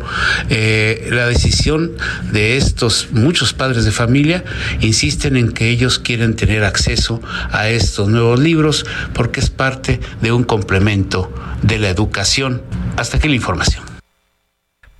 eh, la decisión de estos muchos padres de familia insisten en que ellos quieren tener acceso a estos nuevos libros porque es parte de un complemento de la educación. Hasta aquí la información.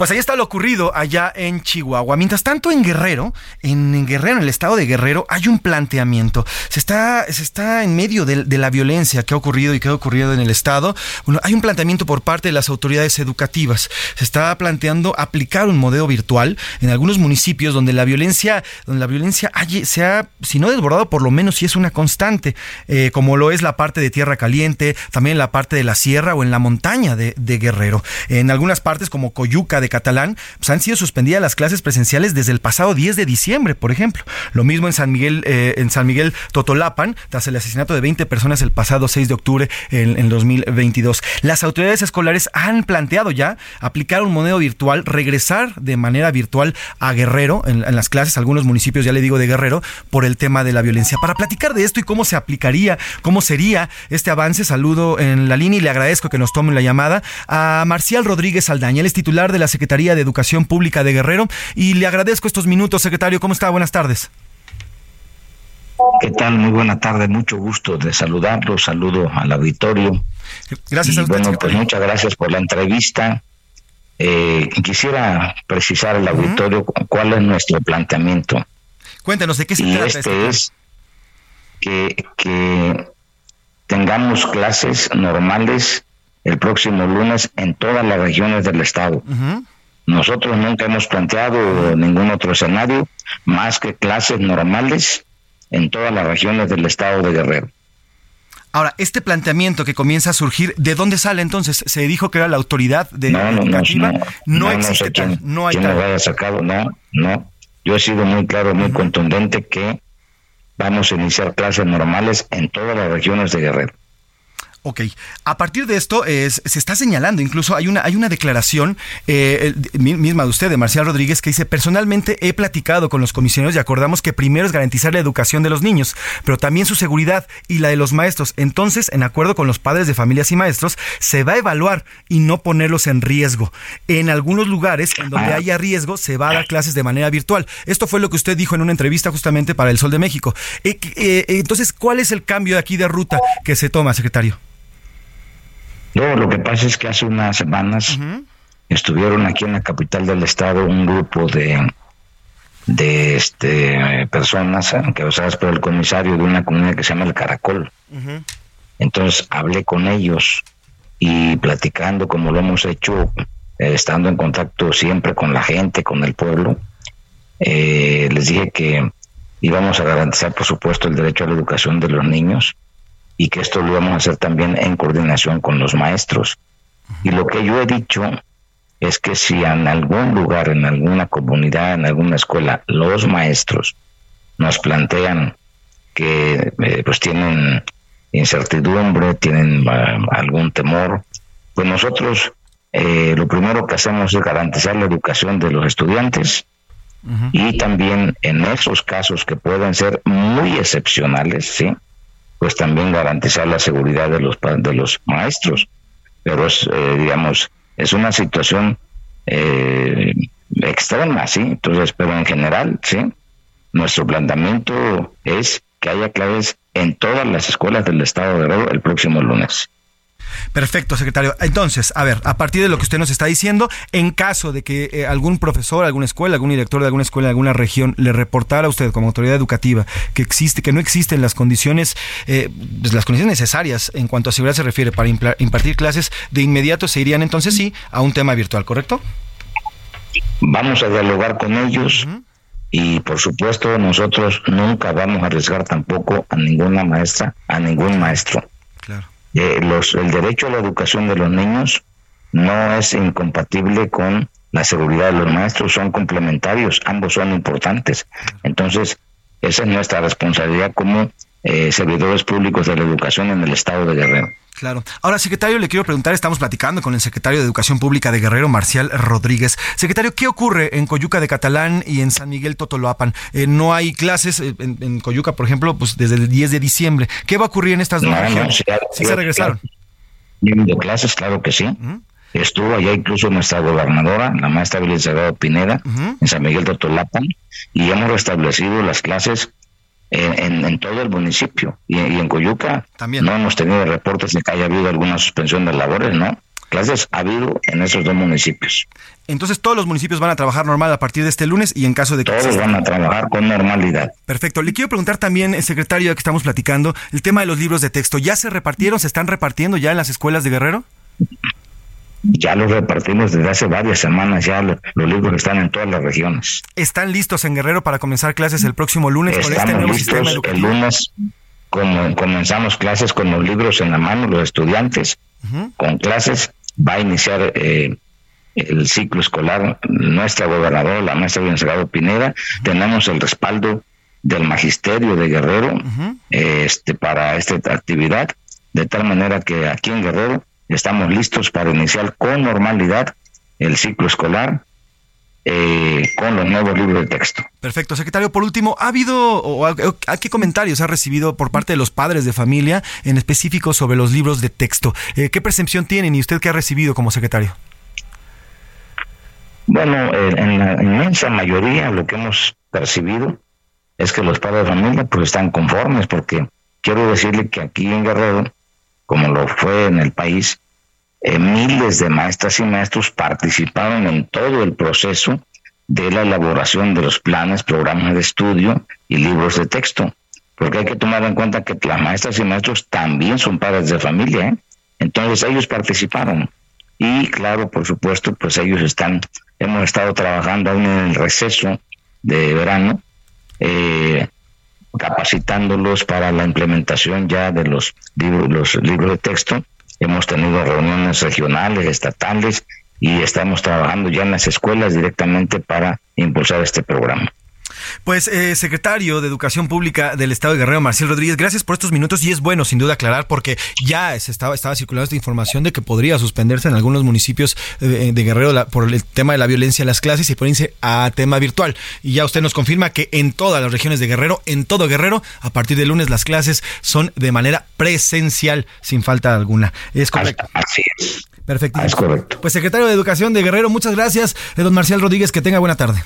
Pues ahí está lo ocurrido allá en Chihuahua. Mientras tanto, en Guerrero, en, Guerrero, en el estado de Guerrero, hay un planteamiento. Se está, se está en medio de, la violencia que ha ocurrido y que ha ocurrido en el estado. Bueno, hay un planteamiento por parte de las autoridades educativas. Se está planteando aplicar un modelo virtual en algunos municipios donde la violencia, donde la violencia se ha, si no desbordado, por lo menos si es una constante, eh, como lo es la parte de Tierra Caliente, también la parte de la sierra o en la montaña de, de Guerrero. En algunas partes como Coyuca de Catalán, pues han sido suspendidas las clases presenciales desde el pasado 10 de diciembre, por ejemplo. Lo mismo en San Miguel, eh, en San Miguel Totolapan, tras el asesinato de 20 personas el pasado 6 de octubre en, en 2022. Las autoridades escolares han planteado ya aplicar un modelo virtual, regresar de manera virtual a Guerrero en, las clases, algunos municipios, ya le digo, de Guerrero, por el tema de la violencia. Para platicar de esto y cómo se aplicaría, cómo sería este avance, saludo en la línea y le agradezco que nos tome la llamada a Marcial Rodríguez Aldaña, él es titular de la Secretaría de Educación Pública de Guerrero. Y le agradezco estos minutos, secretario. ¿Cómo está? Buenas tardes. ¿Qué tal? Muy buena tarde, mucho gusto de saludarlo, saludo al auditorio. Gracias a usted, Bueno, pues muchas gracias por la entrevista. Eh, quisiera precisar al auditorio cuál es nuestro planteamiento. Cuéntanos, ¿de qué se y trata? Este es que, que tengamos clases normales el próximo lunes en todas las regiones del estado. Nosotros nunca hemos planteado ningún otro escenario más que clases normales en todas las regiones del estado de Guerrero. Ahora, este planteamiento que comienza a surgir, ¿de dónde sale entonces? Se dijo que era la autoridad de no, no, educativa. No, no, existe quién, no hay quién lo haya sacado, no, no. Yo he sido muy claro, muy contundente que vamos a iniciar clases normales en todas las regiones de Guerrero. Ok, a partir de esto es, se está señalando, incluso hay una, hay una declaración eh, misma de usted, de Marcial Rodríguez, que dice, personalmente he platicado con los comisioneros y acordamos que primero es garantizar la educación de los niños, pero también su seguridad y la de los maestros. Entonces, en acuerdo con los padres de familias y maestros, se va a evaluar y no ponerlos en riesgo. En algunos lugares en donde haya riesgo, se va a dar clases de manera virtual. Esto fue lo que usted dijo en una entrevista justamente para El Sol de México. Eh, eh, entonces, ¿cuál es el cambio aquí de ruta que se toma, secretario? No, lo que pasa es que hace unas semanas estuvieron aquí en la capital del estado un grupo de de este personas encabezadas por el comisario de una comunidad que se llama el Caracol. Entonces hablé con ellos y platicando como lo hemos hecho, eh, estando en contacto siempre con la gente, con el pueblo, eh, les dije que íbamos a garantizar, por supuesto, el derecho a la educación de los niños y que esto lo vamos a hacer también en coordinación con los maestros. Y lo que yo he dicho es que si en algún lugar, en alguna comunidad, en alguna escuela, los maestros nos plantean que eh, pues tienen incertidumbre, tienen ah, algún temor, pues nosotros eh, lo primero que hacemos es garantizar la educación de los estudiantes y también en esos casos que pueden ser muy excepcionales, ¿sí? Pues también garantizar la seguridad de los de los maestros. Pero es eh, digamos es una situación eh, extrema sí entonces pero en general sí nuestro planteamiento es que haya claves en todas las escuelas del estado de Guerrero el próximo lunes Perfecto, secretario. Entonces, a ver, a partir de lo que usted nos está diciendo, en caso de que eh, algún profesor, alguna escuela, algún director de alguna escuela de alguna región le reportara a usted como autoridad educativa que existe, que no existen las condiciones, eh, pues, las condiciones necesarias en cuanto a seguridad se refiere para impartir clases, de inmediato se irían entonces sí a un tema virtual, ¿correcto? Vamos a dialogar con ellos. Y por supuesto nosotros nunca vamos a arriesgar tampoco a ninguna maestra, a ningún maestro. Claro. Eh, los, el derecho a la educación de los niños no es incompatible con la seguridad de los maestros, son complementarios, ambos son importantes. Entonces, esa es nuestra responsabilidad como eh, servidores públicos de la educación en el estado de Guerrero. Claro. Ahora, secretario, le quiero preguntar, estamos platicando con el secretario de Educación Pública de Guerrero, Marcial Rodríguez. Secretario, ¿qué ocurre en Coyuca de Catalán y en San Miguel Totoloapan? Eh, no hay clases eh, en, Coyuca, por ejemplo, pues desde el 10 de diciembre. ¿Qué va a ocurrir en estas dos regiones? sí, se regresaron. De clases, claro que sí. Estuvo allá incluso nuestra gobernadora, la maestra Belisario Pineda, en San Miguel Totolapan, y hemos restablecido las clases en, todo el municipio. Y, en Coyuca También. no hemos tenido reportes de que haya habido alguna suspensión de labores, ¿no? Clases ha habido en esos dos municipios. Entonces todos los municipios van a trabajar normal a partir de este lunes y en caso de que... Todos van a trabajar con normalidad. Perfecto. Le quiero preguntar también, secretario, ya que estamos platicando, el tema de los libros de texto. ¿Ya se repartieron, se están repartiendo ya en las escuelas de Guerrero? Ya los repartimos desde hace varias semanas, ya los, libros están en todas las regiones. ¿Están listos en Guerrero para comenzar clases el próximo lunes con este nuevo sistema educativo? El lunes comenzamos clases con los libros en la mano, los estudiantes, con clases, va a iniciar eh, el ciclo escolar nuestra gobernadora, la maestra Bienesegado Pineda, tenemos el respaldo del magisterio de Guerrero este, para esta actividad, de tal manera que aquí en Guerrero estamos listos para iniciar con normalidad el ciclo escolar eh, con los nuevos libros de texto. Perfecto. Secretario, por último, ¿ha habido o a, qué comentarios ha recibido por parte de los padres de familia en específico sobre los libros de texto? Eh, ¿Qué percepción tienen y usted qué ha recibido como secretario? Bueno, en la inmensa mayoría lo que hemos percibido es que los padres de familia pues están conformes porque quiero decirle que aquí en Guerrero como lo fue en el país, eh, miles de maestras y maestros participaron en todo el proceso de la elaboración de los planes, programas de estudio y libros de texto. Porque hay que tomar en cuenta que las maestras y maestros también son padres de familia, ¿eh? entonces ellos participaron. Y claro, por supuesto, pues ellos están, hemos estado trabajando aún en el receso de verano, eh, capacitándolos para la implementación ya de los libros, los libros de texto. Hemos tenido reuniones regionales, estatales y estamos trabajando ya en las escuelas directamente para impulsar este programa. Pues, eh, secretario de Educación Pública del Estado de Guerrero, Marcial Rodríguez, gracias por estos minutos y es bueno, sin duda, aclarar porque ya se estaba, estaba circulando esta información de que podría suspenderse en algunos municipios eh, de, Guerrero por el tema de la violencia en las clases y ponerse a tema virtual. Y ya usted nos confirma que en todas las regiones de Guerrero, en todo Guerrero, a partir de lunes las clases son de manera presencial, sin falta alguna. Es correcto. Así es. Perfecto. Es correcto. Pues secretario de Educación de Guerrero, muchas gracias. Eh, don Marcial Rodríguez, que tenga buena tarde.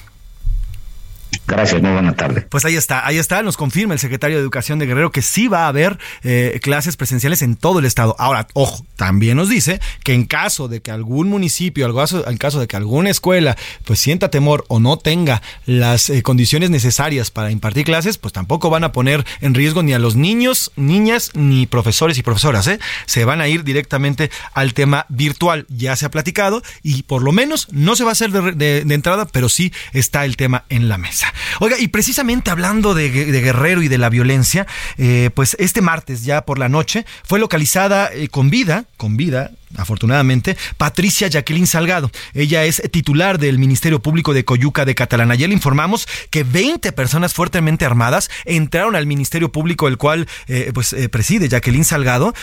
Gracias, muy buena tarde. Pues ahí está, ahí está, nos confirma el secretario de Educación de Guerrero que sí va a haber eh, clases presenciales en todo el estado. Ahora, ojo, también nos dice que en caso de que algún municipio, en caso de que alguna escuela pues sienta temor o no tenga las eh, condiciones necesarias para impartir clases, pues tampoco van a poner en riesgo ni a los niños, niñas, ni profesores y profesoras. ¿eh? Se van a ir directamente al tema virtual. Ya se ha platicado y por lo menos no se va a hacer de entrada, pero sí está el tema en la mesa. Oiga, y precisamente hablando de, Guerrero y de la violencia, eh, pues este martes ya por la noche fue localizada eh, con vida, con vida, afortunadamente, Patricia Jacqueline Salgado. Ella es titular del Ministerio Público de Coyuca de Catalán. Ayer le informamos que 20 personas fuertemente armadas entraron al Ministerio Público, el cual eh, pues, preside Jacqueline Salgado,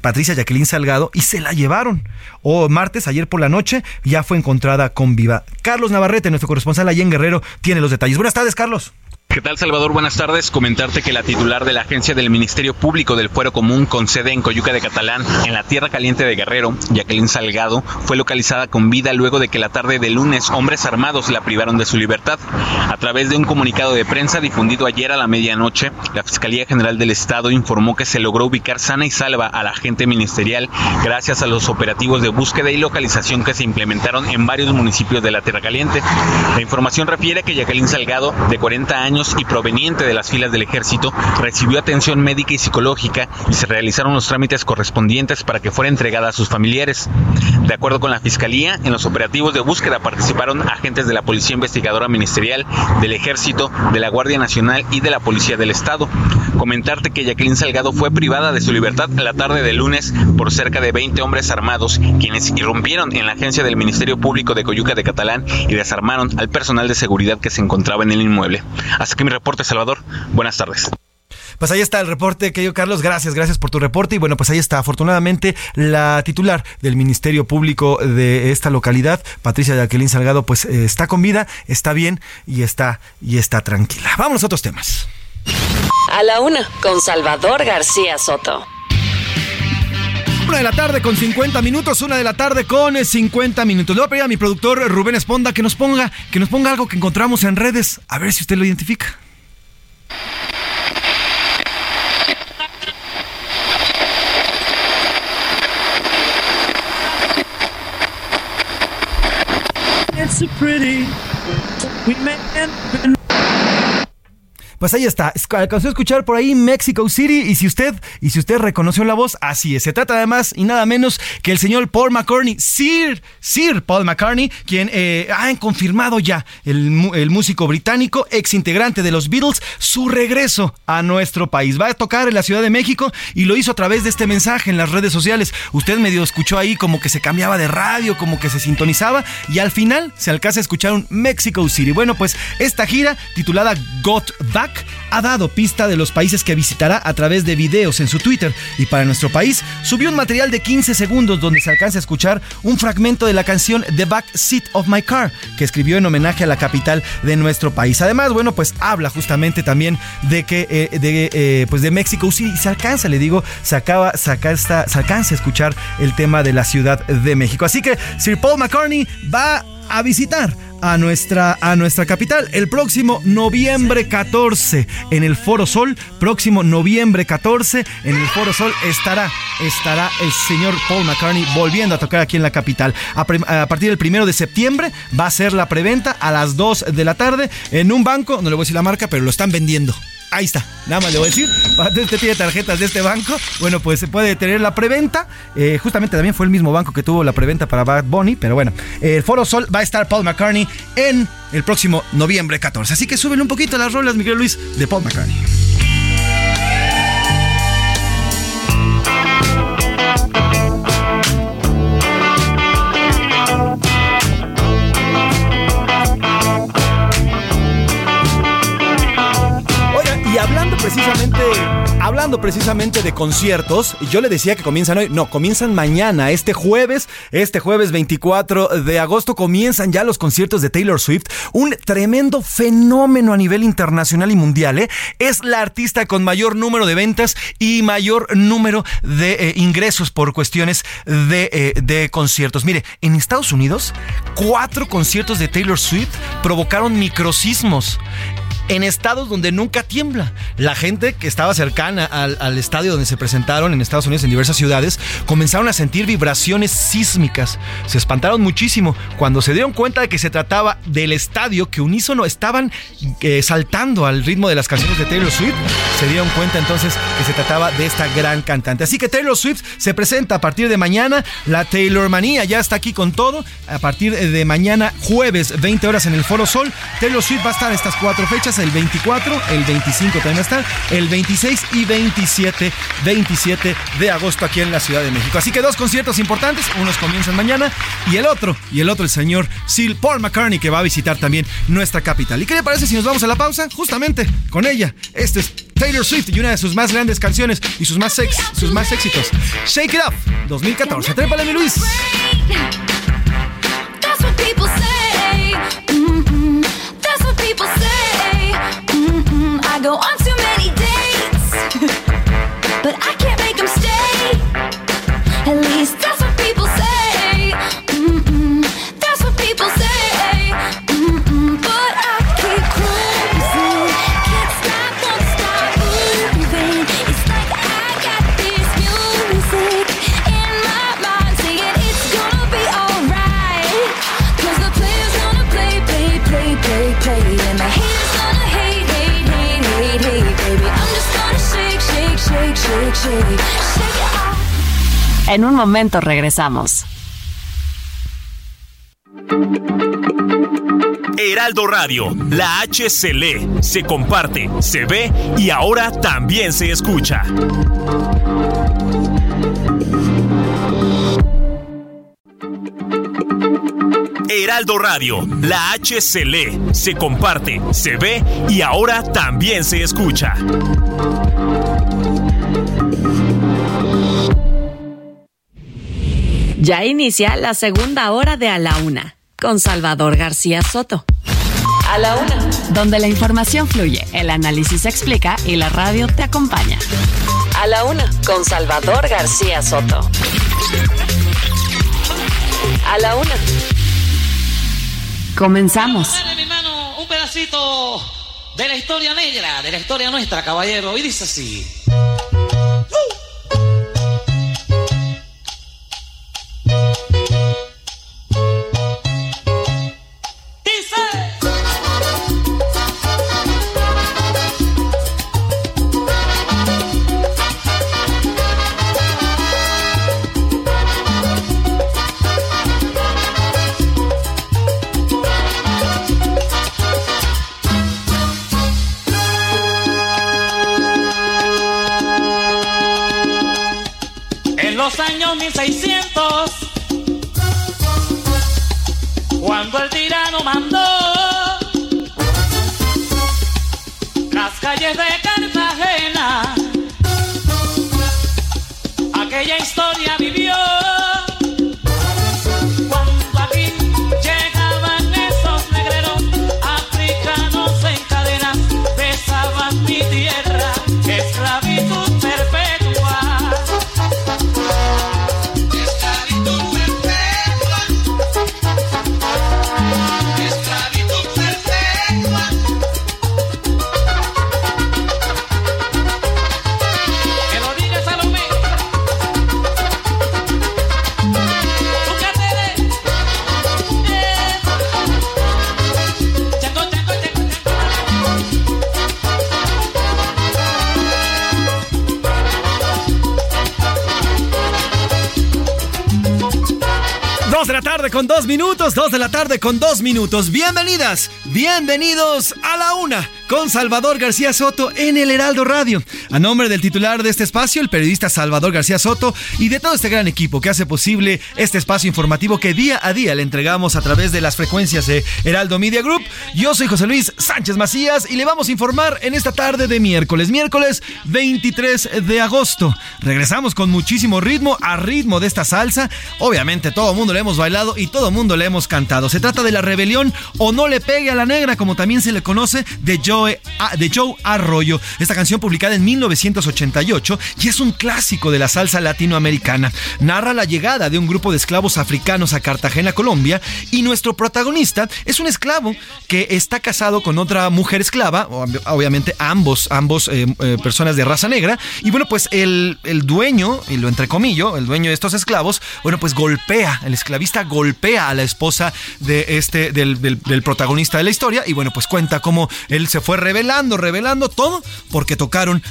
Patricia Jacqueline Salgado, y se la llevaron. O martes, ayer por la noche, ya fue encontrada con viva. Carlos Navarrete, nuestro corresponsal allá en Guerrero, tiene los detalles. Buenas tardes, Carlos. ¿Qué tal, Salvador? Buenas tardes. Comentarte que la titular de la agencia del Ministerio Público del Fuero Común con sede en Coyuca de Catalán, en la Tierra Caliente de Guerrero, Jacqueline Salgado, fue localizada con vida luego de que la tarde de lunes hombres armados la privaron de su libertad. A través de un comunicado de prensa difundido ayer a la medianoche, la Fiscalía General del Estado informó que se logró ubicar sana y salva a la agente ministerial gracias a los operativos de búsqueda y localización que se implementaron en varios municipios de la Tierra Caliente. La información refiere que Jacqueline Salgado, de 40 años, y proveniente de las filas del ejército, recibió atención médica y psicológica y se realizaron los trámites correspondientes para que fuera entregada a sus familiares. De acuerdo con la Fiscalía, en los operativos de búsqueda participaron agentes de la Policía Investigadora Ministerial, del Ejército, de la Guardia Nacional y de la Policía del Estado. Comentarte que Jacqueline Salgado fue privada de su libertad la tarde del lunes por cerca de 20 hombres armados, quienes irrumpieron en la agencia del Ministerio Público de Coyuca de Catalán y desarmaron al personal de seguridad que se encontraba en el inmueble mi reporte, Salvador. Buenas tardes. Pues ahí está el reporte, querido Carlos. Gracias, gracias por tu reporte. Y bueno, pues ahí está. Afortunadamente, la titular del Ministerio Público de esta localidad, Patricia Jacqueline Salgado, pues eh, está con vida, está bien y está, y está tranquila. Vamos a otros temas. A la una, con Salvador García Soto. Una de la tarde con 50 minutos, una de la tarde con 50 minutos. Le voy a pedir a mi productor Rubén Esponda que nos ponga, que nos ponga algo que encontramos en redes, a ver si usted lo identifica. Pues ahí está. Alcanzó a escuchar por ahí Mexico City. Y si usted, y si usted reconoció la voz, así es. Se trata además y nada menos que el señor Paul McCartney, Sir, Sir Paul McCartney, quien eh, ha confirmado ya el, músico británico, ex integrante de los Beatles, su regreso a nuestro país. Va a tocar en la Ciudad de México y lo hizo a través de este mensaje en las redes sociales. Usted medio escuchó ahí como que se cambiaba de radio, como que se sintonizaba y al final se alcanza a escuchar un Mexico City. Bueno, pues esta gira titulada Got Back ha dado pista de los países que visitará a través de videos en su Twitter y para nuestro país subió un material de 15 segundos donde se alcanza a escuchar un fragmento de la canción The Back Seat of My Car que escribió en homenaje a la capital de nuestro país. Además, bueno, pues habla justamente también de que eh, de, eh, pues de México sí se alcanza, le digo, se acaba esta, se alcanza a escuchar el tema de la Ciudad de México. Así que Sir Paul McCartney va a visitar a nuestra, a nuestra capital el próximo noviembre 14 en el Foro Sol. Próximo noviembre 14 en el Foro Sol estará, estará el señor Paul McCartney volviendo a tocar aquí en la capital. A, partir del primero de septiembre va a ser la preventa a las 2 de la tarde en un banco, no le voy a decir la marca, pero lo están vendiendo. Ahí está, nada más le voy a decir. [laughs] Usted tiene tarjetas de este banco. Bueno, pues se puede tener la preventa. Eh, justamente también fue el mismo banco que tuvo la preventa para Bad Bunny. Pero bueno, el Foro Sol va a estar Paul McCartney en el próximo noviembre 14. Así que súbele un poquito las rolas, Miguel Luis, de Paul McCartney. Precisamente, hablando precisamente de conciertos, yo le decía que comienzan hoy, no, comienzan mañana, este jueves, este jueves 24 de agosto comienzan ya los conciertos de Taylor Swift, un tremendo fenómeno a nivel internacional y mundial, ¿eh? es la artista con mayor número de ventas y mayor número de eh, ingresos por cuestiones eh, de conciertos. Mire, en Estados Unidos, cuatro conciertos de Taylor Swift provocaron microsismos en estados donde nunca tiembla. La gente que estaba cercana al, estadio donde se presentaron en Estados Unidos, en diversas ciudades, comenzaron a sentir vibraciones sísmicas. Se espantaron muchísimo cuando se dieron cuenta de que se trataba del estadio que unísono estaban eh, saltando al ritmo de las canciones de Taylor Swift. Se dieron cuenta entonces que se trataba de esta gran cantante. Así que Taylor Swift se presenta a partir de mañana. La Taylor Manía ya está aquí con todo. A partir de mañana, jueves, 20 horas en el Foro Sol. Taylor Swift va a estar estas cuatro fechas el 24, el 25 también está, el 26 y 27, 27 de agosto aquí en la Ciudad de México. Así que dos conciertos importantes, unos comienzan mañana y el otro, y el otro el señor Sil Paul McCartney que va a visitar también nuestra capital. ¿Y qué le parece si nos vamos a la pausa? Justamente con ella. Este es Taylor Swift y una de sus más grandes canciones y sus más, sex, sus más éxitos. Shake It Up 2014. Trépale, mi Luis. go on En un momento regresamos. Heraldo Radio, la H se lee, se comparte, se ve y ahora también se escucha. Heraldo Radio, la H se lee, se comparte, se ve y ahora también se escucha. Ya inicia la segunda hora de A la Una con Salvador García Soto. A la Una, donde la información fluye, el análisis se explica y la radio te acompaña. A la Una con Salvador García Soto. A la Una. Comenzamos. Dale, mi hermano, un pedacito de la historia negra, de la historia nuestra, caballero. Y dice así. El dos minutos, dos de la tarde con dos minutos. Bienvenidas, bienvenidos a la una con Salvador García Soto en el Heraldo Radio. A nombre del titular de este espacio, el periodista Salvador García Soto, y de todo este gran equipo que hace posible este espacio informativo que día a día le entregamos a través de las frecuencias de Heraldo Media Group. Yo soy José Luis Sánchez Macías y le vamos a informar en esta tarde de miércoles, miércoles 23 de agosto. Regresamos con muchísimo ritmo, a ritmo de esta salsa. Obviamente todo el mundo le hemos bailado y todo el mundo le hemos cantado. Se trata de la rebelión o no le pegue a la negra, como también se le conoce, de Joe, de Joe Arroyo. Esta canción publicada en 1988 y es un clásico de la salsa latinoamericana. Narra la llegada de un grupo de esclavos africanos a Cartagena, Colombia, y nuestro protagonista es un esclavo que está casado con otra mujer esclava, obviamente ambos, ambos eh, eh, personas de raza negra, y bueno, pues el, el dueño, y lo entrecomillo, el dueño de estos esclavos, bueno, pues golpea, el esclavista golpea a la esposa de este, del, del, protagonista de la historia, y bueno, pues cuenta cómo él se fue revelando, revelando todo, porque tocaron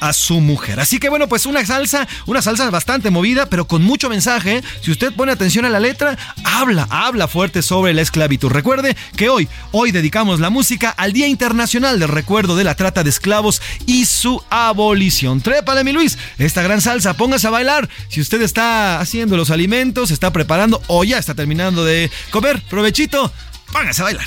a su mujer. Así que bueno, pues una salsa, una salsa bastante movida, pero con mucho mensaje. Si usted pone atención a la letra, habla, habla fuerte sobre la esclavitud. Recuerde que hoy, hoy dedicamos la música al Día Internacional del Recuerdo de la Trata de Esclavos y su abolición. Trépale, mi Luis, esta gran salsa, póngase a bailar. Si usted está haciendo los alimentos, está preparando o ya está terminando de comer, provechito, póngase a bailar.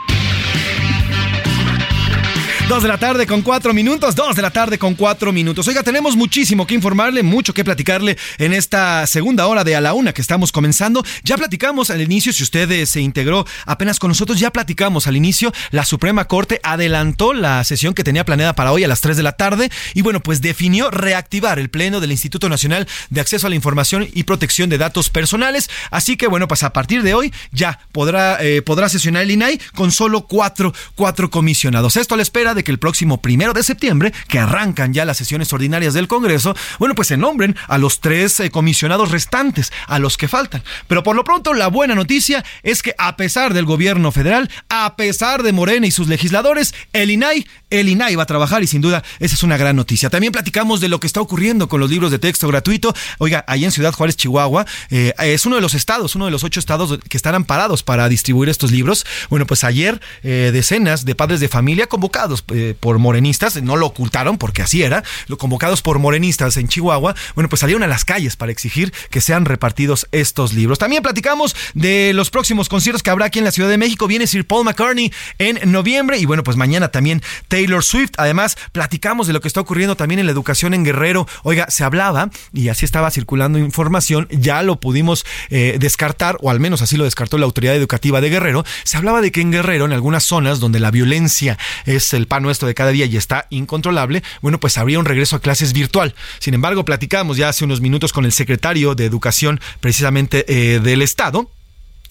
Dos de la tarde con cuatro minutos, dos de la tarde con cuatro minutos. Oiga, tenemos muchísimo que informarle, mucho que platicarle en esta segunda hora de A la Una que estamos comenzando. Ya platicamos al inicio, si usted eh, se integró apenas con nosotros, ya platicamos al inicio. La Suprema Corte adelantó la sesión que tenía planeada para hoy a las tres de la tarde y bueno, pues definió reactivar el pleno del Instituto Nacional de Acceso a la Información y Protección de Datos Personales. Así que bueno, pues a partir de hoy ya podrá, eh, sesionar el INAI con solo cuatro, cuatro comisionados. Esto a la espera de que el próximo primero de septiembre, que arrancan ya las sesiones ordinarias del Congreso, bueno, pues se nombren a los tres eh, comisionados restantes, a los que faltan. Pero por lo pronto, la buena noticia es que a pesar del gobierno federal, a pesar de Morena y sus legisladores, el INAI, el INAI va a trabajar y sin duda esa es una gran noticia. También platicamos de lo que está ocurriendo con los libros de texto gratuito. Oiga, ahí en Ciudad Juárez, Chihuahua, eh, es uno de los estados, uno de los ocho estados que están amparados para distribuir estos libros. Bueno, pues ayer eh, decenas de padres de familia convocados eh, por morenistas, no lo ocultaron porque así era, lo convocados por morenistas en Chihuahua, bueno, pues salieron a las calles para exigir que sean repartidos estos libros. También platicamos de los próximos conciertos que habrá aquí en la Ciudad de México. Viene Sir Paul McCartney en noviembre y bueno, pues mañana también Taylor Swift. Además, platicamos de lo que está ocurriendo también en la educación en Guerrero. Oiga, se hablaba y así estaba circulando información, ya lo pudimos eh, descartar, o al menos así lo descartó la autoridad educativa de Guerrero. Se hablaba de que en Guerrero, en algunas zonas donde la violencia es el pan nuestro de cada día y está incontrolable, bueno, pues habría un regreso a clases virtual. Sin embargo, platicamos ya hace unos minutos con el secretario de Educación precisamente eh, del Estado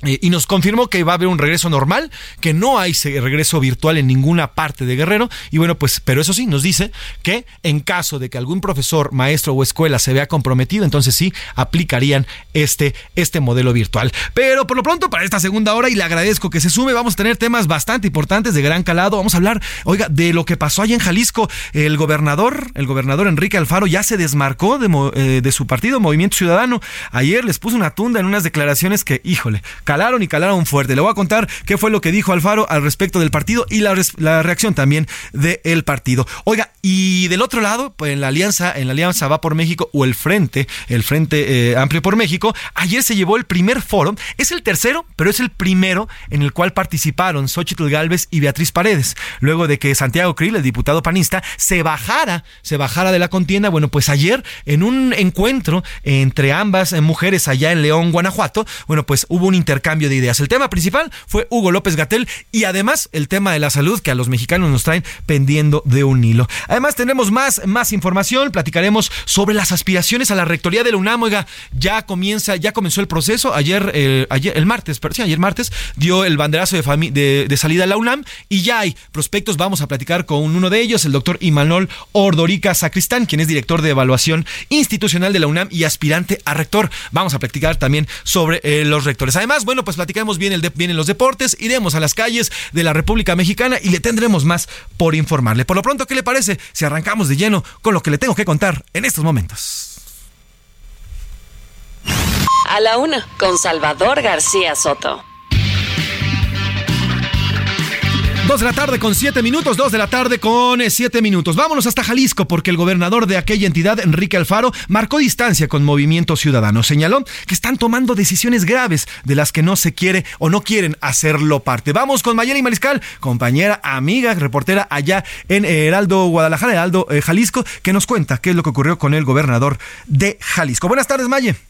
eh, y nos confirmó que va a haber un regreso normal, que no hay regreso virtual en ninguna parte de Guerrero. Y bueno, pues, pero eso sí, nos dice que en caso de que algún profesor, maestro o escuela se vea comprometido, entonces sí aplicarían este, este modelo virtual. Pero por lo pronto, para esta segunda hora, y le agradezco que se sume, vamos a tener temas bastante importantes de gran calado. Vamos a hablar, oiga, de lo que pasó allá en Jalisco. El gobernador, el gobernador Enrique Alfaro, ya se desmarcó de, eh, de su partido, Movimiento Ciudadano. Ayer les puso una tunda en unas declaraciones que, híjole, calaron y calaron fuerte. Le voy a contar qué fue lo que dijo Alfaro al respecto del partido y la, reacción también del partido. Oiga, y del otro lado, pues en la alianza, en la alianza va por México o el Frente, el Frente eh, Amplio por México, ayer se llevó el primer foro. Es el tercero, pero es el primero en el cual participaron Xochitl Galvez y Beatriz Paredes. Luego de que Santiago Krill, el diputado panista, se bajara, se bajara de la contienda. Bueno, pues ayer en un encuentro entre ambas mujeres allá en León, Guanajuato, bueno, pues hubo un intercambio intercambio de ideas. El tema principal fue Hugo López Gatel y además el tema de la salud que a los mexicanos nos traen pendiendo de un hilo. Además tendremos más, más información, platicaremos sobre las aspiraciones a la rectoría de la UNAM. Oiga, ya comienza, ya comenzó el proceso. Ayer, eh, ayer el martes, pero sí, ayer martes dio el banderazo de, de, salida a la UNAM y ya hay prospectos. Vamos a platicar con uno de ellos, el doctor Imanol Ordorica Sacristán, quien es director de evaluación institucional de la UNAM y aspirante a rector. Vamos a platicar también sobre eh, los rectores. Además, bueno, pues platicamos bien, el de, bien en los deportes, iremos a las calles de la República Mexicana y le tendremos más por informarle. Por lo pronto, ¿qué le parece si arrancamos de lleno con lo que le tengo que contar en estos momentos? A la una, con Salvador García Soto. Dos de la tarde con siete minutos, dos de la tarde con eh, siete minutos. Vámonos hasta Jalisco porque el gobernador de aquella entidad, Enrique Alfaro, marcó distancia con Movimiento Ciudadano. Señaló que están tomando decisiones graves de las que no se quiere o no quieren hacerlo parte. Vamos con Mayeli Mariscal, compañera, amiga, reportera allá en Heraldo, Guadalajara, Heraldo, eh, Jalisco, que nos cuenta qué es lo que ocurrió con el gobernador de Jalisco. Buenas tardes, Maye.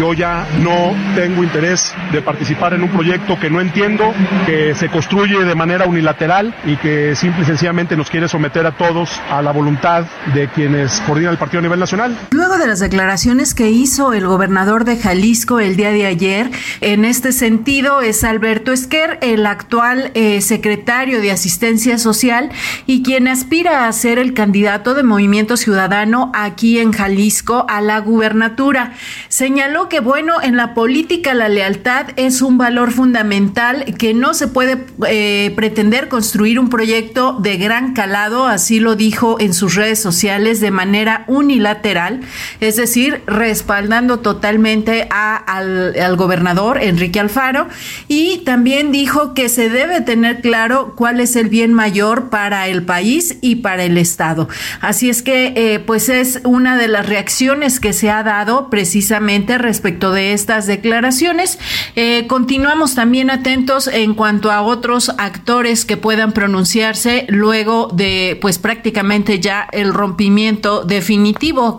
Yo ya no tengo interés de participar en un proyecto que no entiendo, que se construye de manera unilateral y que simple y sencillamente nos quiere someter a todos a la voluntad de quienes coordinan el partido a nivel nacional. Luego de las declaraciones que hizo el gobernador de Jalisco el día de ayer, en este sentido es Alberto Esquer, el actual eh, secretario de Asistencia Social y quien aspira a ser el candidato de Movimiento Ciudadano aquí en Jalisco a la gubernatura. Señaló que, bueno, en la política la lealtad es un valor fundamental que no se puede eh, pretender construir un proyecto de gran calado, así lo dijo en sus redes sociales de manera unilateral, es decir, respaldando totalmente al, al gobernador Enrique Alfaro y también dijo que se debe tener claro cuál es el bien mayor para el país y para el Estado. Así es que, eh, pues es una de las reacciones que se ha dado precisamente respecto de estas declaraciones. Eh, continuamos también atentos en cuanto a otros actores que puedan pronunciarse luego de, pues prácticamente ya el rompimiento definitivo.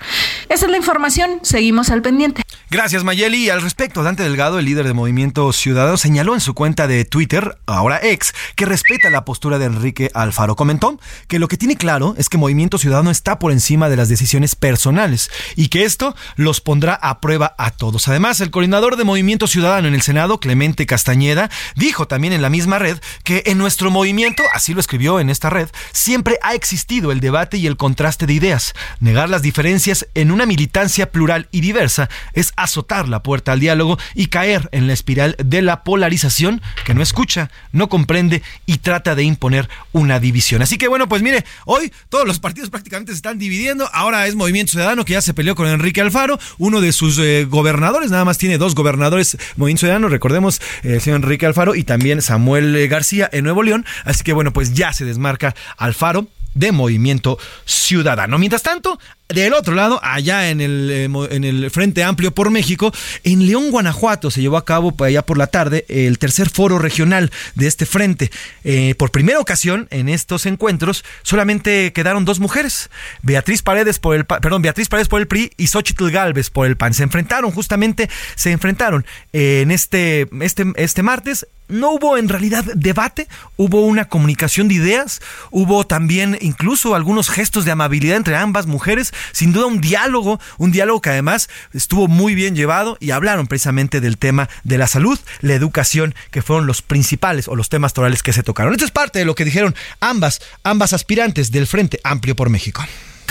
Esa es la información. Seguimos al pendiente. Gracias, Mayeli. Y al respecto, Dante Delgado, el líder de Movimiento Ciudadano, señaló en su cuenta de Twitter, ahora ex, que respeta la postura de Enrique Alfaro. Comentó que lo que tiene claro es que Movimiento Ciudadano está por encima de las decisiones personales y que esto los pondrá a prueba a todos. Además, el coordinador de Movimiento Ciudadano en el Senado, Clemente Castañeda, dijo también en la misma red que en nuestro movimiento, así lo escribió en esta red, siempre ha existido el debate y el contraste de ideas. Negar las diferencias en una militancia plural y diversa es azotar la puerta al diálogo y caer en la espiral de la polarización que no escucha, no comprende y trata de imponer una división. Así que bueno, pues mire, hoy todos los partidos prácticamente se están dividiendo. Ahora es Movimiento Ciudadano que ya se peleó con Enrique Alfaro, uno de sus eh, gobernadores, nada más tiene dos gobernadores Movimiento Ciudadano, recordemos el señor Enrique Alfaro y también Samuel García en Nuevo León. Así que bueno, pues ya se desmarca Alfaro de Movimiento Ciudadano. Mientras tanto, del otro lado, allá en el, eh, en el Frente Amplio por México, en León, Guanajuato, se llevó a cabo allá por la tarde el tercer foro regional de este frente. Eh, por primera ocasión en estos encuentros solamente quedaron dos mujeres, Beatriz Paredes por el perdón, Beatriz Paredes por el PRI y Xochitl Galvez por el PAN. Se enfrentaron justamente, se enfrentaron en este, este, este martes no hubo en realidad debate, hubo una comunicación de ideas, hubo también incluso algunos gestos de amabilidad entre ambas mujeres, sin duda un diálogo, un diálogo que además estuvo muy bien llevado y hablaron precisamente del tema de la salud, la educación, que fueron los principales o los temas torales que se tocaron. Esto es parte de lo que dijeron ambas, ambas aspirantes del Frente Amplio por México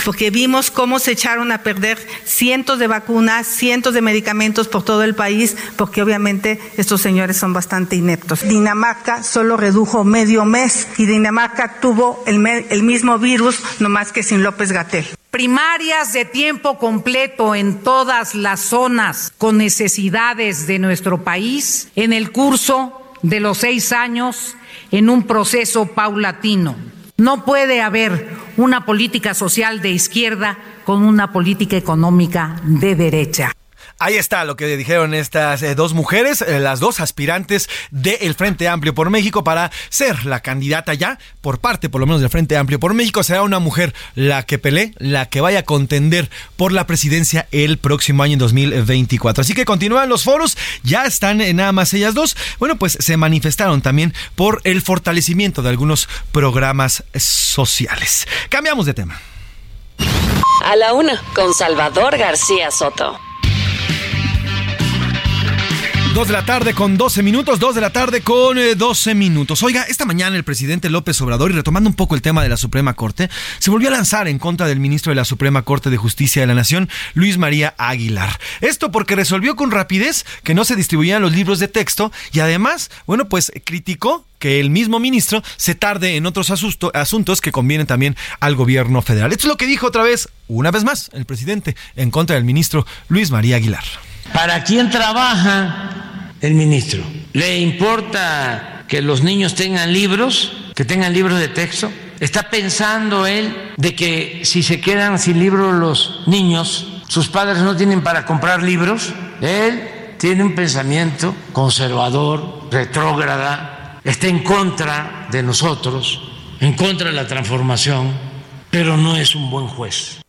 porque vimos cómo se echaron a perder cientos de vacunas, cientos de medicamentos por todo el país, porque obviamente estos señores son bastante ineptos. Dinamarca solo redujo medio mes y Dinamarca tuvo el, el mismo virus, no más que sin López Gatel primarias de tiempo completo en todas las zonas con necesidades de nuestro país en el curso de los seis años en un proceso paulatino. No puede haber una política social de izquierda con una política económica de derecha. Ahí está lo que dijeron estas eh, dos mujeres, eh, las dos aspirantes del Frente Amplio por México para ser la candidata ya por parte, por lo menos del Frente Amplio por México. Será una mujer la que pelee, la que vaya a contender por la presidencia el próximo año en 2024. Así que continúan los foros, ya están en nada más ellas dos. Bueno, pues se manifestaron también por el fortalecimiento de algunos programas sociales. Cambiamos de tema. A la una, con Salvador García Soto. Dos de la tarde con 12 minutos, dos de la tarde con 12 eh, minutos. Oiga, esta mañana el presidente López Obrador, y retomando un poco el tema de la Suprema Corte, se volvió a lanzar en contra del ministro de la Suprema Corte de Justicia de la Nación, Luis María Aguilar. Esto porque resolvió con rapidez que no se distribuían los libros de texto y además, bueno, pues criticó que el mismo ministro se tarde en otros asuntos que convienen también al gobierno federal. Esto es lo que dijo otra vez, una vez más, el presidente en contra del ministro Luis María Aguilar. ¿Para quién trabaja el ministro? ¿Le importa que los niños tengan libros, que tengan libros de texto? ¿Está pensando él de que si se quedan sin libros los niños, sus padres no tienen para comprar libros? Él tiene un pensamiento conservador, retrógrada, está en contra de nosotros, en contra de la transformación, pero no es un buen juez.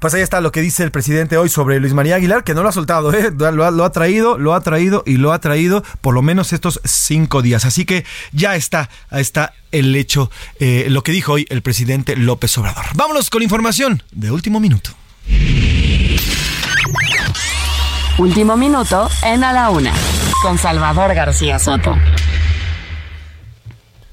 Pues ahí está lo que dice el presidente hoy sobre Luis María Aguilar, que no lo ha soltado, ¿eh? lo, ha, traído, lo ha traído y lo ha traído por lo menos estos cinco días. Así que ya está, está el hecho, eh, lo que dijo hoy el presidente López Obrador. Vámonos con información de último minuto. Último minuto en A la Una, con Salvador García Soto.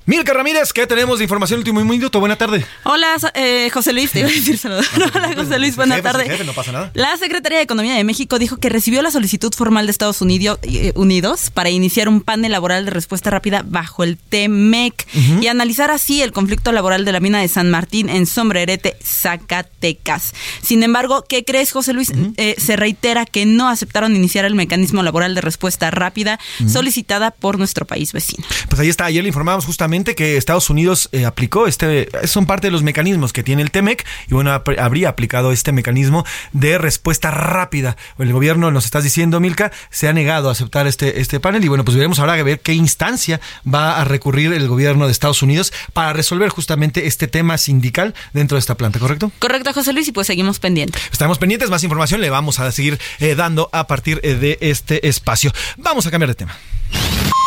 Milka Ramírez, ¿qué tenemos de información último minuto? Buena tarde. Hola, eh, José Luis, te iba a decir [laughs] saludos. Hola, José Luis, buena tarde. no pasa nada. La Secretaría de Economía de México dijo que recibió la solicitud formal de Estados Unidos, eh, Unidos para iniciar un panel laboral de respuesta rápida bajo el TEMEC y analizar así el conflicto laboral de la mina de San Martín en Sombrerete, Zacatecas. Sin embargo, ¿qué crees, José Luis? Eh, se reitera que no aceptaron iniciar el mecanismo laboral de respuesta rápida solicitada por nuestro país vecino. Pues ahí está, ayer le informamos justamente que Estados Unidos eh, aplicó este, son parte de los mecanismos que tiene el TEMEC y bueno, habría aplicado este mecanismo de respuesta rápida. El gobierno, nos estás diciendo, Milka, se ha negado a aceptar este, este panel y bueno, pues veremos ahora a ver qué instancia va a recurrir el gobierno de Estados Unidos para resolver justamente este tema sindical dentro de esta planta, ¿correcto? Correcto, José Luis, y pues seguimos pendientes. Estamos pendientes, más información le vamos a seguir eh, dando a partir eh, de este espacio. Vamos a cambiar de tema.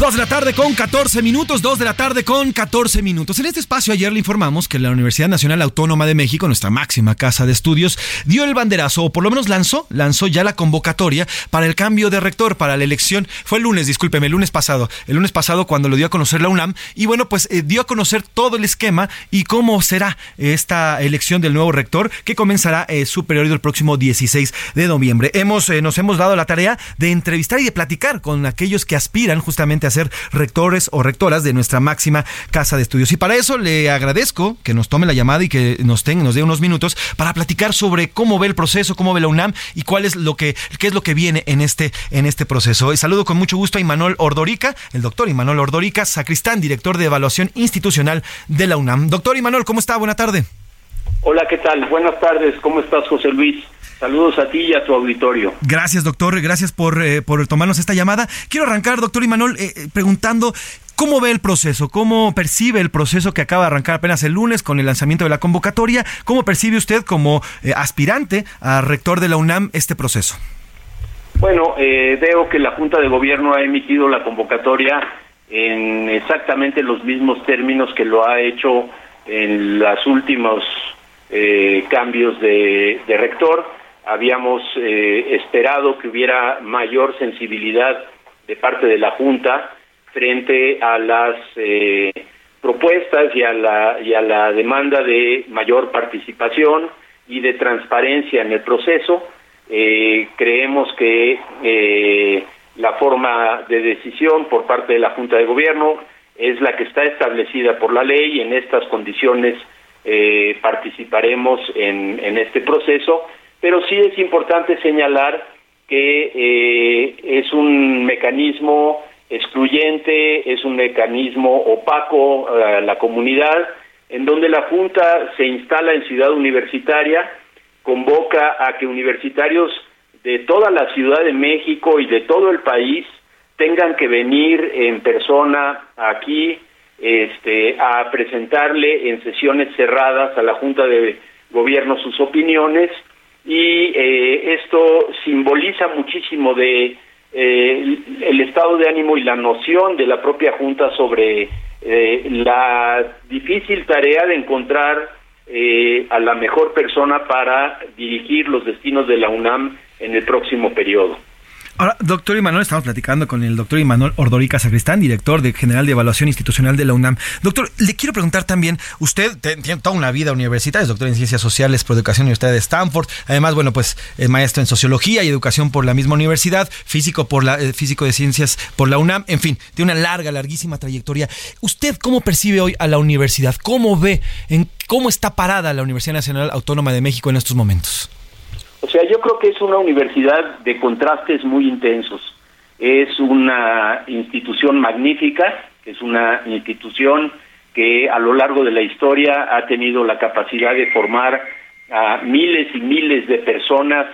Dos de la tarde con 14 minutos, dos de la tarde con 14 minutos. En este espacio ayer le informamos que la Universidad Nacional Autónoma de México, nuestra máxima casa de estudios, dio el banderazo, o por lo menos lanzó, lanzó ya la convocatoria para el cambio de rector, para la elección. Fue el lunes, discúlpeme, el lunes pasado. El lunes pasado cuando lo dio a conocer la UNAM. Y bueno, pues eh, dio a conocer todo el esquema y cómo será esta elección del nuevo rector que comenzará eh, su periodo el próximo 16 de noviembre. Hemos, eh, nos hemos dado la tarea de entrevistar y de platicar con aquellos que aspiran justamente a ser rectores o rectoras de nuestra máxima casa de estudios. Y para eso le agradezco que nos tome la llamada y que nos, tenga, nos dé unos minutos para platicar sobre cómo ve el proceso, cómo ve la UNAM y cuál es lo que, qué es lo que viene en este, en este proceso. Y saludo con mucho gusto a Imanol Ordorica, el doctor Imanol Ordorica, sacristán, director de evaluación institucional de la UNAM. Doctor Imanol, ¿cómo está? Buena tarde. Hola, ¿qué tal? Buenas tardes. ¿Cómo estás, José Luis? Saludos a ti y a tu auditorio. Gracias, doctor. Gracias por, eh, por tomarnos esta llamada. Quiero arrancar, doctor Imanol, eh, eh, preguntando cómo ve el proceso, cómo percibe el proceso que acaba de arrancar apenas el lunes con el lanzamiento de la convocatoria. ¿Cómo percibe usted como aspirante a rector de la UNAM este proceso? Bueno, veo que la Junta de Gobierno ha emitido la convocatoria en exactamente los mismos términos que lo ha hecho en los últimos cambios de rector habíamos eh, esperado que hubiera mayor sensibilidad de parte de la Junta frente a las eh, propuestas y a, la, y a la demanda de mayor participación y de transparencia en el proceso. Eh, creemos que la forma de decisión por parte de la Junta de Gobierno es la que está establecida por la ley y en estas condiciones participaremos en, en este proceso pero sí es importante señalar que eh, es un mecanismo excluyente, es un mecanismo opaco a la comunidad, en donde la Junta se instala en Ciudad Universitaria, convoca a que universitarios de toda la Ciudad de México y de todo el país tengan que venir en persona aquí este, a presentarle en sesiones cerradas a la Junta de Gobierno sus opiniones y eh, esto simboliza muchísimo de eh, el estado de ánimo y la noción de la propia Junta sobre eh, la difícil tarea de encontrar a la mejor persona para dirigir los destinos de la UNAM en el próximo periodo. Ahora, doctor Imanol, estamos platicando con el doctor Imanol Ordorica Sacristán, director General de Evaluación Institucional de la UNAM. Doctor, le quiero preguntar también, usted tiene toda una vida universitaria, es doctor en Ciencias Sociales por Educación Universidad de Stanford, además, bueno, pues es maestro en Sociología y Educación por la misma universidad, físico, por la, eh, físico de Ciencias por la UNAM, en fin, tiene una larga, larguísima trayectoria. ¿Usted cómo percibe hoy a la universidad? ¿Cómo ve, en cómo está parada la Universidad Nacional Autónoma de México en estos momentos? O sea, yo creo que es una universidad de contrastes muy intensos. Es una institución magnífica, es una institución que a lo largo de la historia ha tenido la capacidad de formar a miles y miles de personas,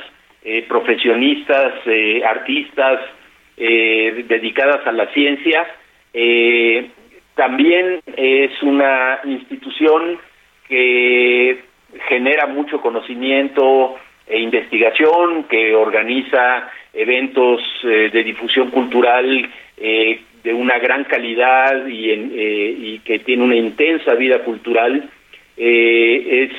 eh, profesionistas, eh, artistas, eh, dedicadas a la ciencia. también es una institución que genera mucho conocimiento, e investigación, que organiza eventos eh, de difusión cultural eh, de una gran calidad y, eh, y, que tiene una intensa vida cultural. es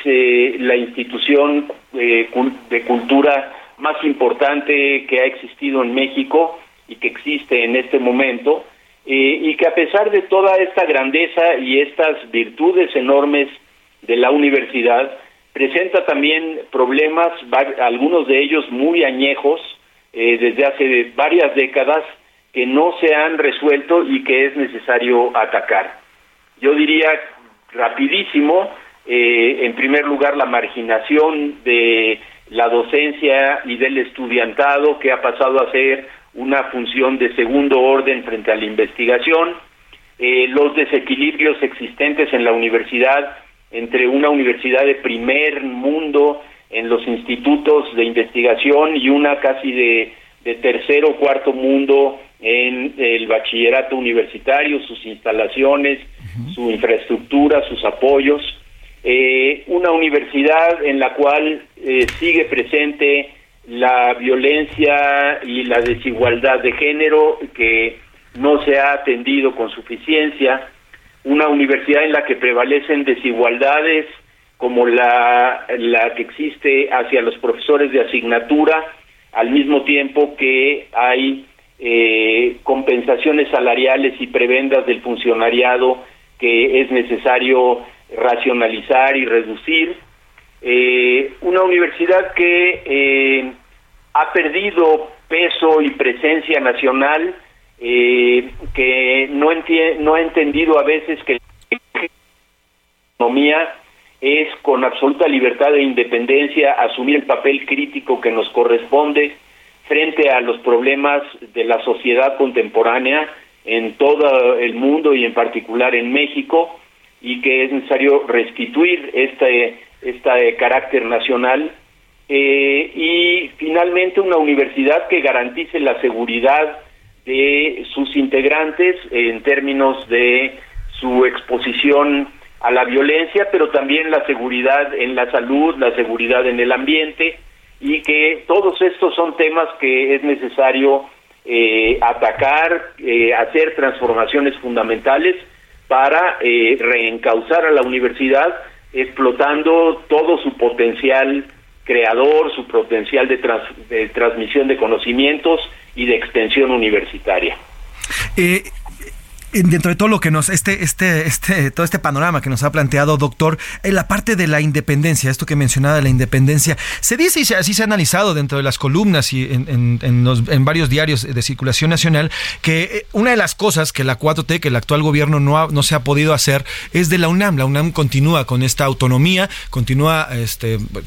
la institución de cultura más importante que ha existido en México y que existe en este momento, y que a pesar de toda esta grandeza y estas virtudes enormes de la universidad, presenta también problemas, algunos de ellos muy añejos, eh, desde hace varias décadas, que no se han resuelto y que es necesario atacar. Yo diría rapidísimo, eh, en primer lugar, la marginación de la docencia y del estudiantado, que ha pasado a ser una función de segundo orden frente a la investigación, eh, los desequilibrios existentes en la universidad entre una universidad de primer mundo en los institutos de investigación y una casi de, de tercer o cuarto mundo en el bachillerato universitario, sus instalaciones, su infraestructura, sus apoyos. Eh, una universidad en la cual eh, sigue presente la violencia y la desigualdad de género que no se ha atendido con suficiencia, una universidad en la que prevalecen desigualdades como la, que existe hacia los profesores de asignatura, al mismo tiempo que hay eh, compensaciones salariales y prebendas del funcionariado que es necesario racionalizar y reducir. Eh, una universidad que eh, ha perdido peso y presencia nacional eh, que no, no ha entendido a veces que la economía es con absoluta libertad e independencia asumir el papel crítico que nos corresponde frente a los problemas de la sociedad contemporánea en todo el mundo y en particular en México y que es necesario restituir este, este carácter nacional eh, y finalmente una universidad que garantice la seguridad de sus integrantes en términos de su exposición a la violencia, pero también la seguridad en la salud, la seguridad en el ambiente, y que todos estos son temas que es necesario eh, atacar, eh, hacer transformaciones fundamentales para eh, reencauzar a la universidad, explotando todo su potencial creador, su potencial de, transmisión de conocimientos y de extensión universitaria. Eh, dentro de todo lo que nos, este, este, este, todo este panorama que nos ha planteado, doctor, en la parte de la independencia, esto que mencionaba de la independencia, se dice y así se ha analizado dentro de las columnas y en, varios diarios de circulación nacional, que eh, una de las cosas que la 4T, que el actual gobierno no, no se ha podido hacer, es de la UNAM. La UNAM continúa con esta autonomía, continúa este, pues,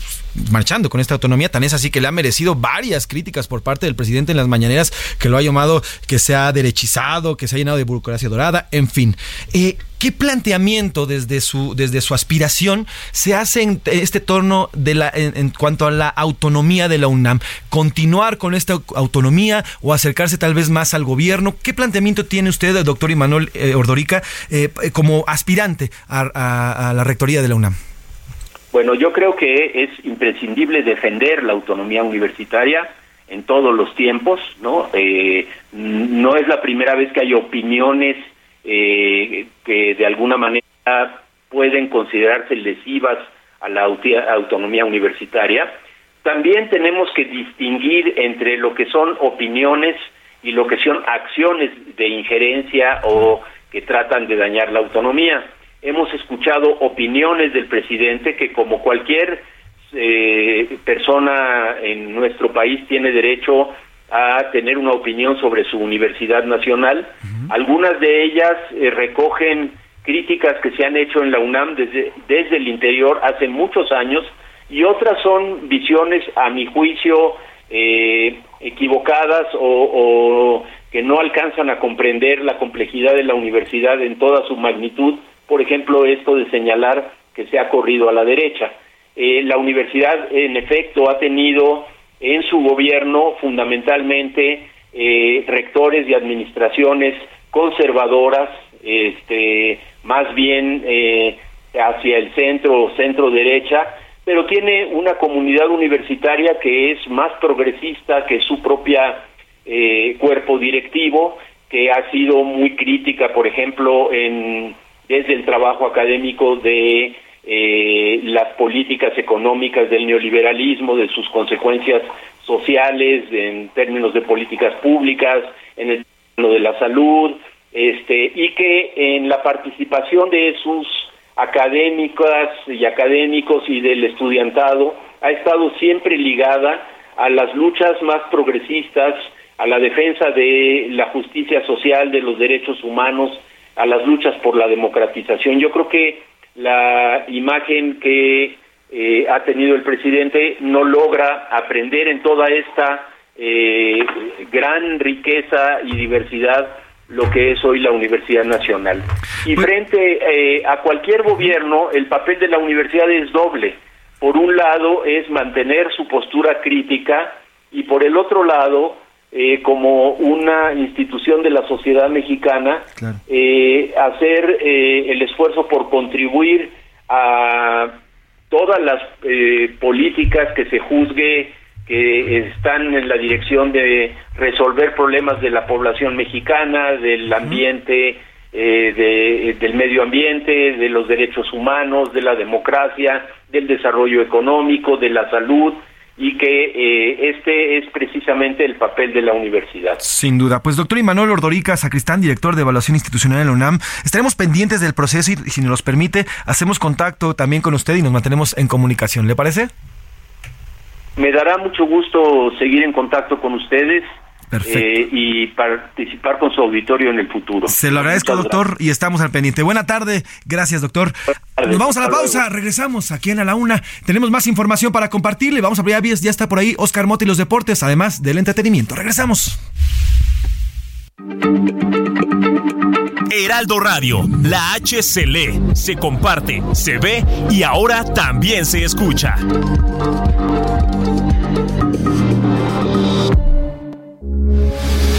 marchando con esta autonomía, tan es así que le ha merecido varias críticas por parte del presidente en las mañaneras, que lo ha llamado que se ha derechizado, que se ha llenado de burocracia dorada, en fin. Eh, ¿Qué planteamiento desde su, desde su aspiración se hace en este torno de en, cuanto a la autonomía de la UNAM? ¿Continuar con esta autonomía o acercarse tal vez más al gobierno? ¿Qué planteamiento tiene usted, doctor Imanuel eh, Ordorica, eh, como aspirante a la rectoría de la UNAM? Bueno, yo creo que es imprescindible defender la autonomía universitaria en todos los tiempos, ¿no? Eh, no es la primera vez que hay opiniones eh, que de alguna manera pueden considerarse lesivas a la autonomía universitaria. También tenemos que distinguir entre lo que son opiniones y lo que son acciones de injerencia o que tratan de dañar la autonomía. Hemos escuchado opiniones del presidente que como cualquier eh, persona en nuestro país tiene derecho a tener una opinión sobre su universidad nacional. Algunas de ellas eh, recogen críticas que se han hecho en la UNAM desde, desde el interior hace muchos años y otras son visiones, a mi juicio, eh, equivocadas o, que no alcanzan a comprender la complejidad de la universidad en toda su magnitud. Por ejemplo, esto de señalar que se ha corrido a la derecha. Eh, la universidad, en efecto, ha tenido en su gobierno fundamentalmente eh, rectores y administraciones conservadoras, este, más bien eh, hacia el centro o centro derecha, pero tiene una comunidad universitaria que es más progresista que su propia eh, cuerpo directivo, que ha sido muy crítica, por ejemplo, en, desde el trabajo académico de eh, las políticas económicas del neoliberalismo, de sus consecuencias sociales, en términos de políticas públicas, en el término de la salud, este, y que en la participación de sus académicas y académicos y del estudiantado ha estado siempre ligada a las luchas más progresistas, a la defensa de la justicia social, de los derechos humanos, a las luchas por la democratización. Yo creo que la imagen que eh, ha tenido el presidente no logra aprender en toda esta eh, gran riqueza y diversidad lo que es hoy la Universidad Nacional. Y pues frente eh, a cualquier gobierno, el papel de la universidad es doble. Por un lado es mantener su postura crítica y por el otro lado eh, como una institución de la sociedad mexicana, eh, hacer eh, el esfuerzo por contribuir a todas las políticas que se juzgue que están en la dirección de resolver problemas de la población mexicana, del ambiente, del medio ambiente, de los derechos humanos, de la democracia, del desarrollo económico, de la salud, y que eh, este es precisamente el papel de la universidad. Sin duda. Pues doctor Imanuel Ordorica, sacristán, director de evaluación institucional en la UNAM, estaremos pendientes del proceso y si nos permite, hacemos contacto también con usted y nos mantenemos en comunicación. ¿Le parece? Me dará mucho gusto seguir en contacto con ustedes eh, y participar con su auditorio en el futuro. Se lo agradezco, doctor, y estamos al pendiente. Buena tarde, gracias, doctor. Nos vamos a la pausa, regresamos aquí en A la Una. Tenemos más información para compartirle. Vamos a abrir ya está por ahí Oscar Mota y los deportes, además del entretenimiento. Regresamos. Heraldo Radio, la H se lee, se comparte, se ve y ahora también se escucha.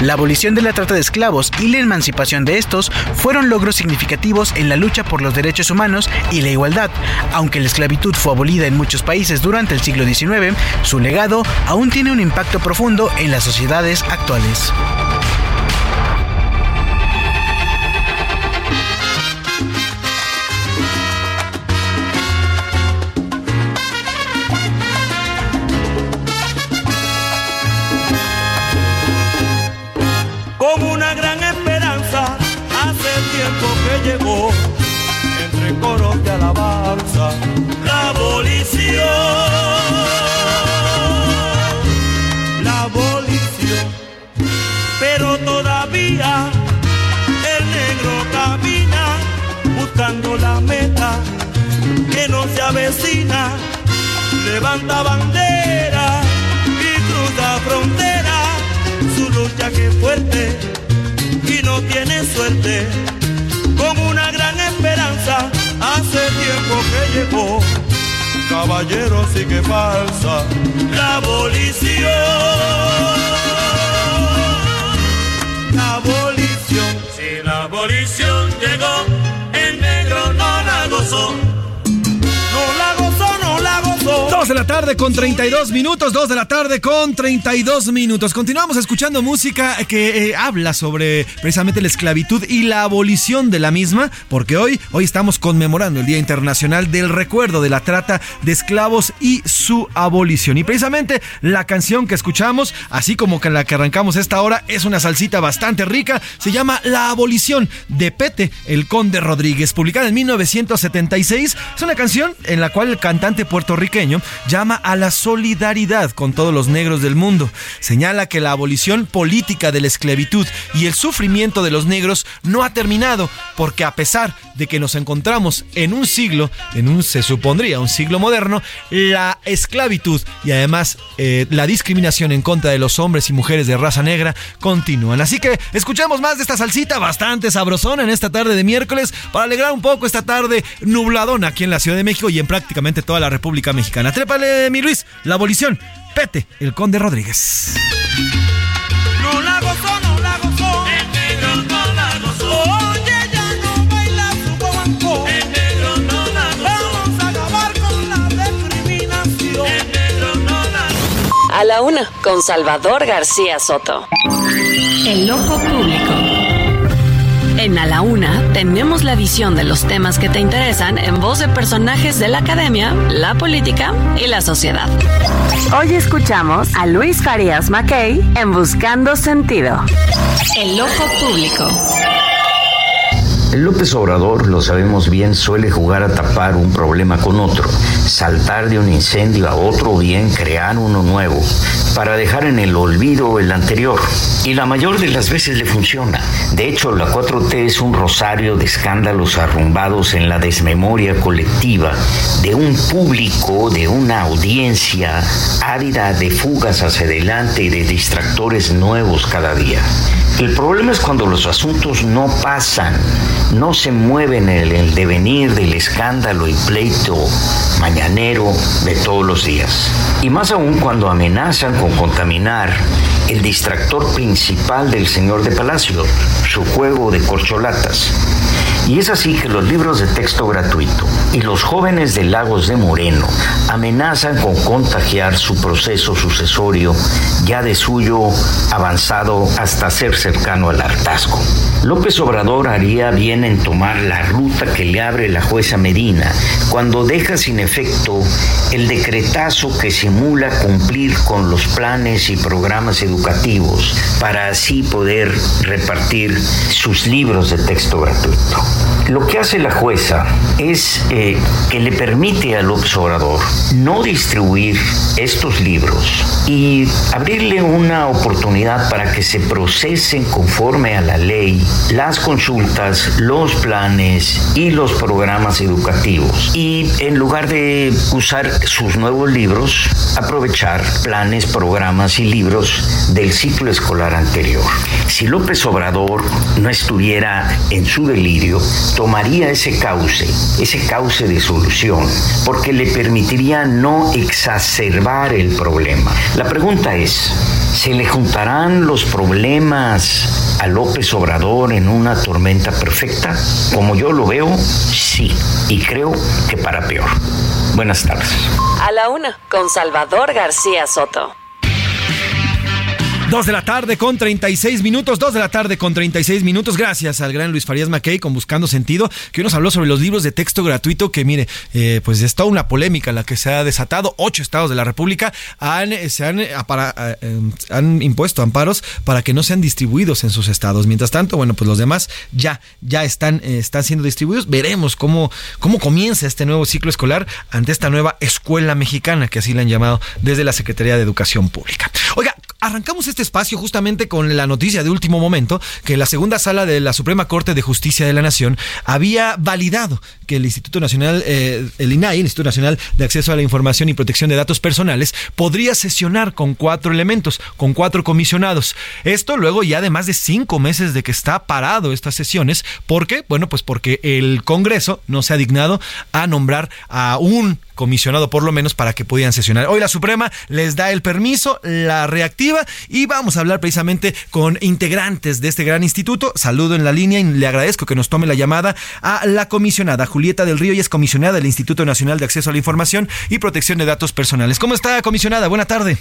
La abolición de la trata de esclavos y la emancipación de estos fueron logros significativos en la lucha por los derechos humanos y la igualdad. Aunque la esclavitud fue abolida en muchos países durante el siglo XIX, su legado aún tiene un impacto profundo en las sociedades actuales. Levanta bandera y cruza frontera su lucha que es fuerte y no tiene suerte. Con una gran esperanza hace tiempo que llegó. Caballero sigue falsa la abolición. La abolición. Si la abolición llegó, el negro no la gozó. 2 de la tarde con 32 minutos, 2 de la tarde con 32 minutos. Continuamos escuchando música que eh, habla sobre precisamente la esclavitud y la abolición de la misma, porque hoy, hoy estamos conmemorando el Día Internacional del Recuerdo de la Trata de Esclavos y su abolición. Y precisamente la canción que escuchamos, así como que la que arrancamos esta hora, es una salsita bastante rica, se llama La Abolición de Pete, el Conde Rodríguez, publicada en 1976. Es una canción en la cual el cantante puertorriqueño llama a la solidaridad con todos los negros del mundo. Señala que la abolición política de la esclavitud y el sufrimiento de los negros no ha terminado, porque a pesar de que nos encontramos en un siglo, en un se supondría un siglo moderno, la esclavitud y además eh, la discriminación en contra de los hombres y mujeres de raza negra continúan. Así que escuchemos más de esta salsita bastante sabrosona en esta tarde de miércoles para alegrar un poco esta tarde nubladona aquí en la Ciudad de México y en prácticamente toda la República Mexicana. Trépale, mi Luis, la abolición. Pete, el conde Rodríguez. No la gozó, no la gozó. El negro no la gozó. Oye, ya no baila su guaguancó. El negro no la gozó. Vamos a acabar con la discriminación. El negro no la gozó. A la una, con Salvador García Soto. El ojo público. En A la Una tenemos la visión de los temas que te interesan en voz de personajes de la academia, la política y la sociedad. Hoy escuchamos a Luis Farías Mackey en Buscando Sentido. El ojo público. El López Obrador, lo sabemos bien, suele jugar a tapar un problema con otro, saltar de un incendio a otro o bien crear uno nuevo, para dejar en el olvido el anterior. Y la mayor de las veces le funciona. De hecho, la 4T es un rosario de escándalos arrumbados en la desmemoria colectiva de un público, de una audiencia ávida de fugas hacia adelante y de distractores nuevos cada día. El problema es cuando los asuntos no pasan, no se mueven en el devenir del escándalo y pleito mañanero de todos los días. Y más aún cuando amenazan con contaminar el distractor principal del señor de Palacio, su juego de corcholatas. Y es así que los libros de texto gratuito y los jóvenes de Lagos de Moreno amenazan con contagiar su proceso sucesorio ya de suyo avanzado hasta ser cercano al hartazgo. López Obrador haría bien en tomar la ruta que le abre la jueza Medina cuando deja sin efecto el decretazo que simula cumplir con los planes y programas educativos para así poder repartir sus libros de texto gratuito. Lo que hace la jueza es eh, que le permite al observador no distribuir estos libros y abrirle una oportunidad para que se procesen conforme a la ley las consultas, los planes y los programas educativos. Y en lugar de usar sus nuevos libros, aprovechar planes, programas y libros del ciclo escolar anterior. Si López Obrador no estuviera en su delirio, tomaría ese cauce, ese cauce de solución, porque le permitiría no exacerbar el problema. La pregunta es, ¿se le juntarán los problemas a López Obrador en una tormenta perfecta? Como yo lo veo, sí, y creo que para peor. Buenas tardes. A la una, con Salvador García Soto. Dos de la tarde con 36 minutos, dos de la tarde con 36 minutos. Gracias al gran Luis Farías Mackey con Buscando Sentido, que hoy nos habló sobre los libros de texto gratuito, que mire, eh, pues es toda una polémica la que se ha desatado. Ocho estados de la República han, eh, se han, eh, eh, han impuesto amparos para que no sean distribuidos en sus estados. Mientras tanto, bueno, pues los demás ya, ya están, están siendo distribuidos. Veremos cómo, cómo comienza este nuevo ciclo escolar ante esta nueva escuela mexicana, que así le han llamado desde la Secretaría de Educación Pública. Oiga, arrancamos este espacio justamente con la noticia de último momento que la segunda sala de la Suprema Corte de Justicia de la Nación había validado que el Instituto Nacional, eh, el INAI, el Instituto Nacional de Acceso a la Información y Protección de Datos Personales, podría sesionar con cuatro elementos, con cuatro comisionados. Esto luego ya de más de cinco meses de que está parado estas sesiones. ¿Por qué? Bueno, pues porque el Congreso no se ha dignado a nombrar a un comisionado por lo menos para que pudieran sesionar. Hoy la Suprema les da el permiso, la reactiva y vamos a hablar precisamente con integrantes de este gran instituto. Saludo en la línea y le agradezco que nos tome la llamada a la comisionada Julieta del Río y es comisionada del Instituto Nacional de Acceso a la Información y Protección de Datos Personales. ¿Cómo está, comisionada? Buena tarde.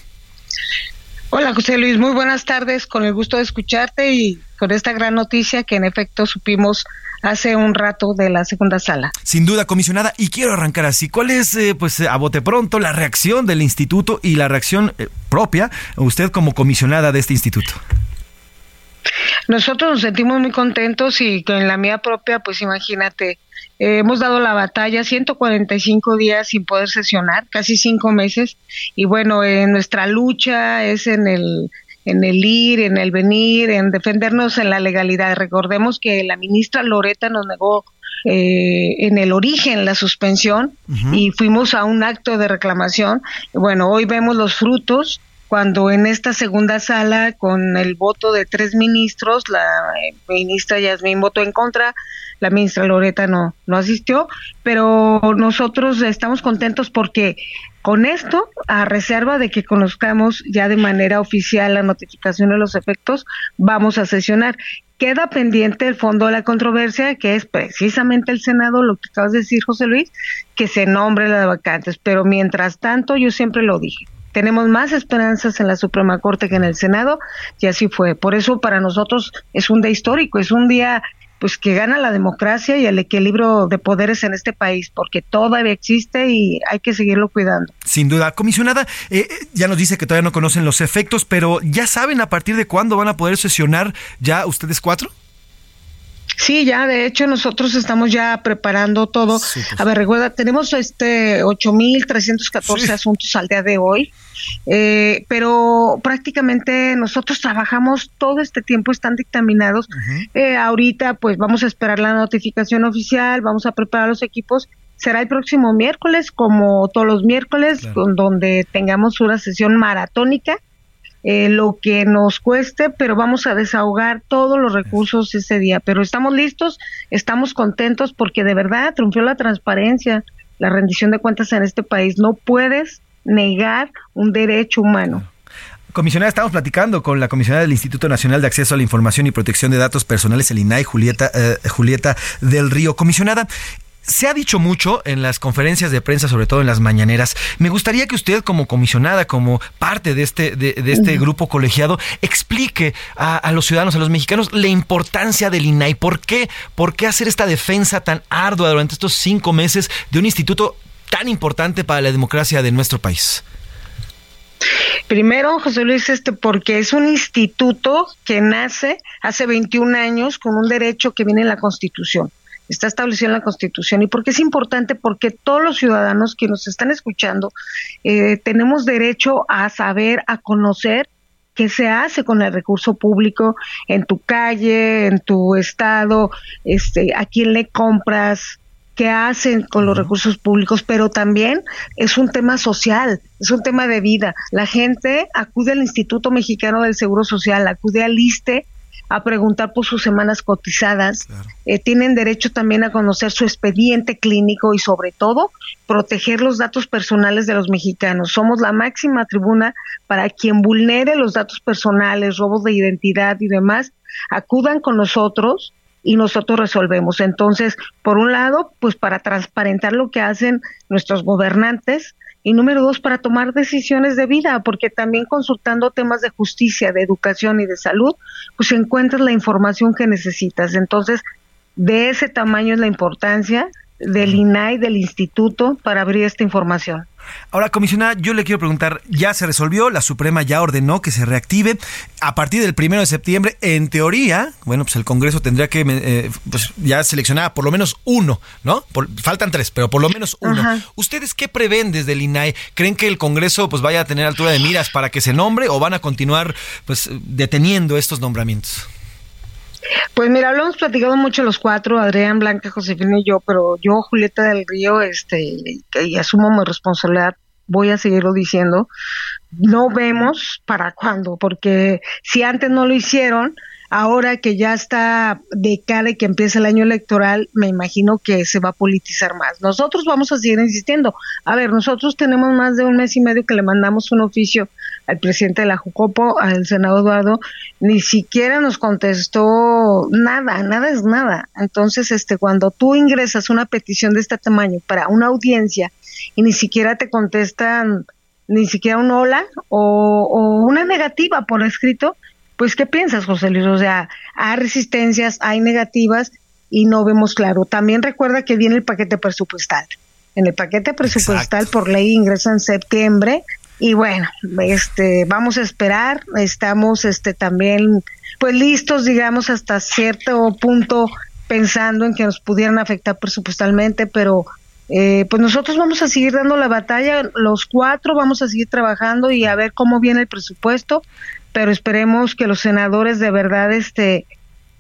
Hola José Luis, muy buenas tardes, con el gusto de escucharte y con esta gran noticia que en efecto supimos hace un rato de la segunda sala. Sin duda, comisionada, y quiero arrancar así. ¿Cuál es, eh, pues, a bote pronto, la reacción del instituto y la reacción eh, propia, usted como comisionada de este instituto? Nosotros nos sentimos muy contentos y en la mía propia, pues imagínate, eh, hemos dado la batalla 145 días sin poder sesionar, casi cinco meses, y bueno, eh, nuestra lucha es en el en el ir, en el venir, en defendernos en la legalidad. Recordemos que la ministra Loreta nos negó eh, en el origen la suspensión y fuimos a un acto de reclamación. Bueno, hoy vemos los frutos cuando en esta segunda sala, con el voto de tres ministros, la eh, ministra Yasmín votó en contra, la ministra Loreta no, no asistió, pero nosotros estamos contentos porque con esto, a reserva de que conozcamos ya de manera oficial la notificación de los efectos, vamos a sesionar. Queda pendiente el fondo de la controversia, que es precisamente el Senado, lo que acabas de decir, José Luis, que se nombre las vacantes. Pero mientras tanto, yo siempre lo dije, tenemos más esperanzas en la Suprema Corte que en el Senado, y así fue. Por eso para nosotros es un día histórico, es un día pues que gana la democracia y el equilibrio de poderes en este país, porque todavía existe y hay que seguirlo cuidando. Sin duda. Comisionada, eh, ya nos dice que todavía no conocen los efectos, pero ¿ya saben a partir de cuándo van a poder sesionar ya ustedes cuatro? Sí, ya de hecho nosotros estamos ya preparando todo. A ver, recuerda, tenemos este 8.314 asuntos al día de hoy, eh, pero prácticamente nosotros trabajamos todo este tiempo, están dictaminados. Eh, ahorita pues vamos a esperar la notificación oficial, vamos a preparar los equipos. Será el próximo miércoles, como todos los miércoles, donde tengamos una sesión maratónica eh, lo que nos cueste, pero vamos a desahogar todos los recursos ese día. Pero estamos listos, estamos contentos porque de verdad triunfó la transparencia, la rendición de cuentas en este país. No puedes negar un derecho humano. Comisionada, estamos platicando con la comisionada del Instituto Nacional de Acceso a la Información y Protección de Datos Personales, el INAI, Julieta, eh, Julieta del Río. Comisionada, se ha dicho mucho en las conferencias de prensa, sobre todo en las mañaneras. Me gustaría que usted, como comisionada, como parte de este, de, de este grupo colegiado, explique a, a los ciudadanos, a los mexicanos, la importancia del INAI. ¿Por qué? ¿Por qué hacer esta defensa tan ardua durante estos cinco meses de un instituto tan importante para la democracia de nuestro país? Primero, José Luis, este, porque es un instituto que nace hace 21 años con un derecho que viene en la Constitución, está establecido en la Constitución. ¿Y por qué es importante? Porque todos los ciudadanos que nos están escuchando eh, tenemos derecho a saber, a conocer qué se hace con el recurso público en tu calle, en tu estado, este, a quién le compras, qué hacen con los recursos públicos, pero también es un tema social, es un tema de vida. La gente acude al Instituto Mexicano del Seguro Social, acude al ISTE a preguntar por sus semanas cotizadas. Eh, tienen derecho también a conocer su expediente clínico y sobre todo proteger los datos personales de los mexicanos. Somos la máxima tribuna para quien vulnere los datos personales, robos de identidad y demás, acudan con nosotros y nosotros resolvemos. Entonces, por un lado, pues para transparentar lo que hacen nuestros gobernantes y número dos, para tomar decisiones de vida, porque también consultando temas de justicia, de educación y de salud, pues encuentras la información que necesitas. Entonces, de ese tamaño es la importancia del INAI, del instituto, para abrir esta información. Ahora, comisionada, yo le quiero preguntar, ya se resolvió, la Suprema ya ordenó que se reactive. A partir del primero de septiembre, en teoría, bueno, pues el Congreso tendría que eh, pues ya seleccionar por lo menos uno, ¿no? faltan tres, pero por lo menos uno. ¿Ustedes qué prevén desde el INAE? ¿Creen que el Congreso pues vaya a tener altura de miras para que se nombre o van a continuar pues deteniendo estos nombramientos? Pues mira, lo hemos platicado mucho los cuatro, Adrián, Blanca, Josefina y yo, pero yo, Julieta del Río, este, y asumo mi responsabilidad, voy a seguirlo diciendo, no vemos para cuándo, porque si antes no lo hicieron, ahora que ya está de cara y que empieza el año electoral, me imagino que se va a politizar más. Nosotros vamos a seguir insistiendo. A ver, nosotros tenemos más de un mes y medio que le mandamos un oficio al presidente de la Jucopo, al senador Eduardo, ni siquiera nos contestó nada, nada es nada. Entonces, este, cuando tú ingresas una petición de este tamaño para una audiencia y ni siquiera te contestan ni siquiera un hola o, o una negativa por escrito, pues ¿qué piensas, José Luis? O sea, hay resistencias, hay negativas y no vemos claro. También recuerda que viene el paquete presupuestal. En el paquete presupuestal por ley ingresa en septiembre y bueno, este vamos a esperar, estamos este también pues listos, digamos, hasta cierto punto pensando en que nos pudieran afectar presupuestalmente, pero eh, pues nosotros vamos a seguir dando la batalla, los cuatro vamos a seguir trabajando y a ver cómo viene el presupuesto pero esperemos que los senadores de verdad este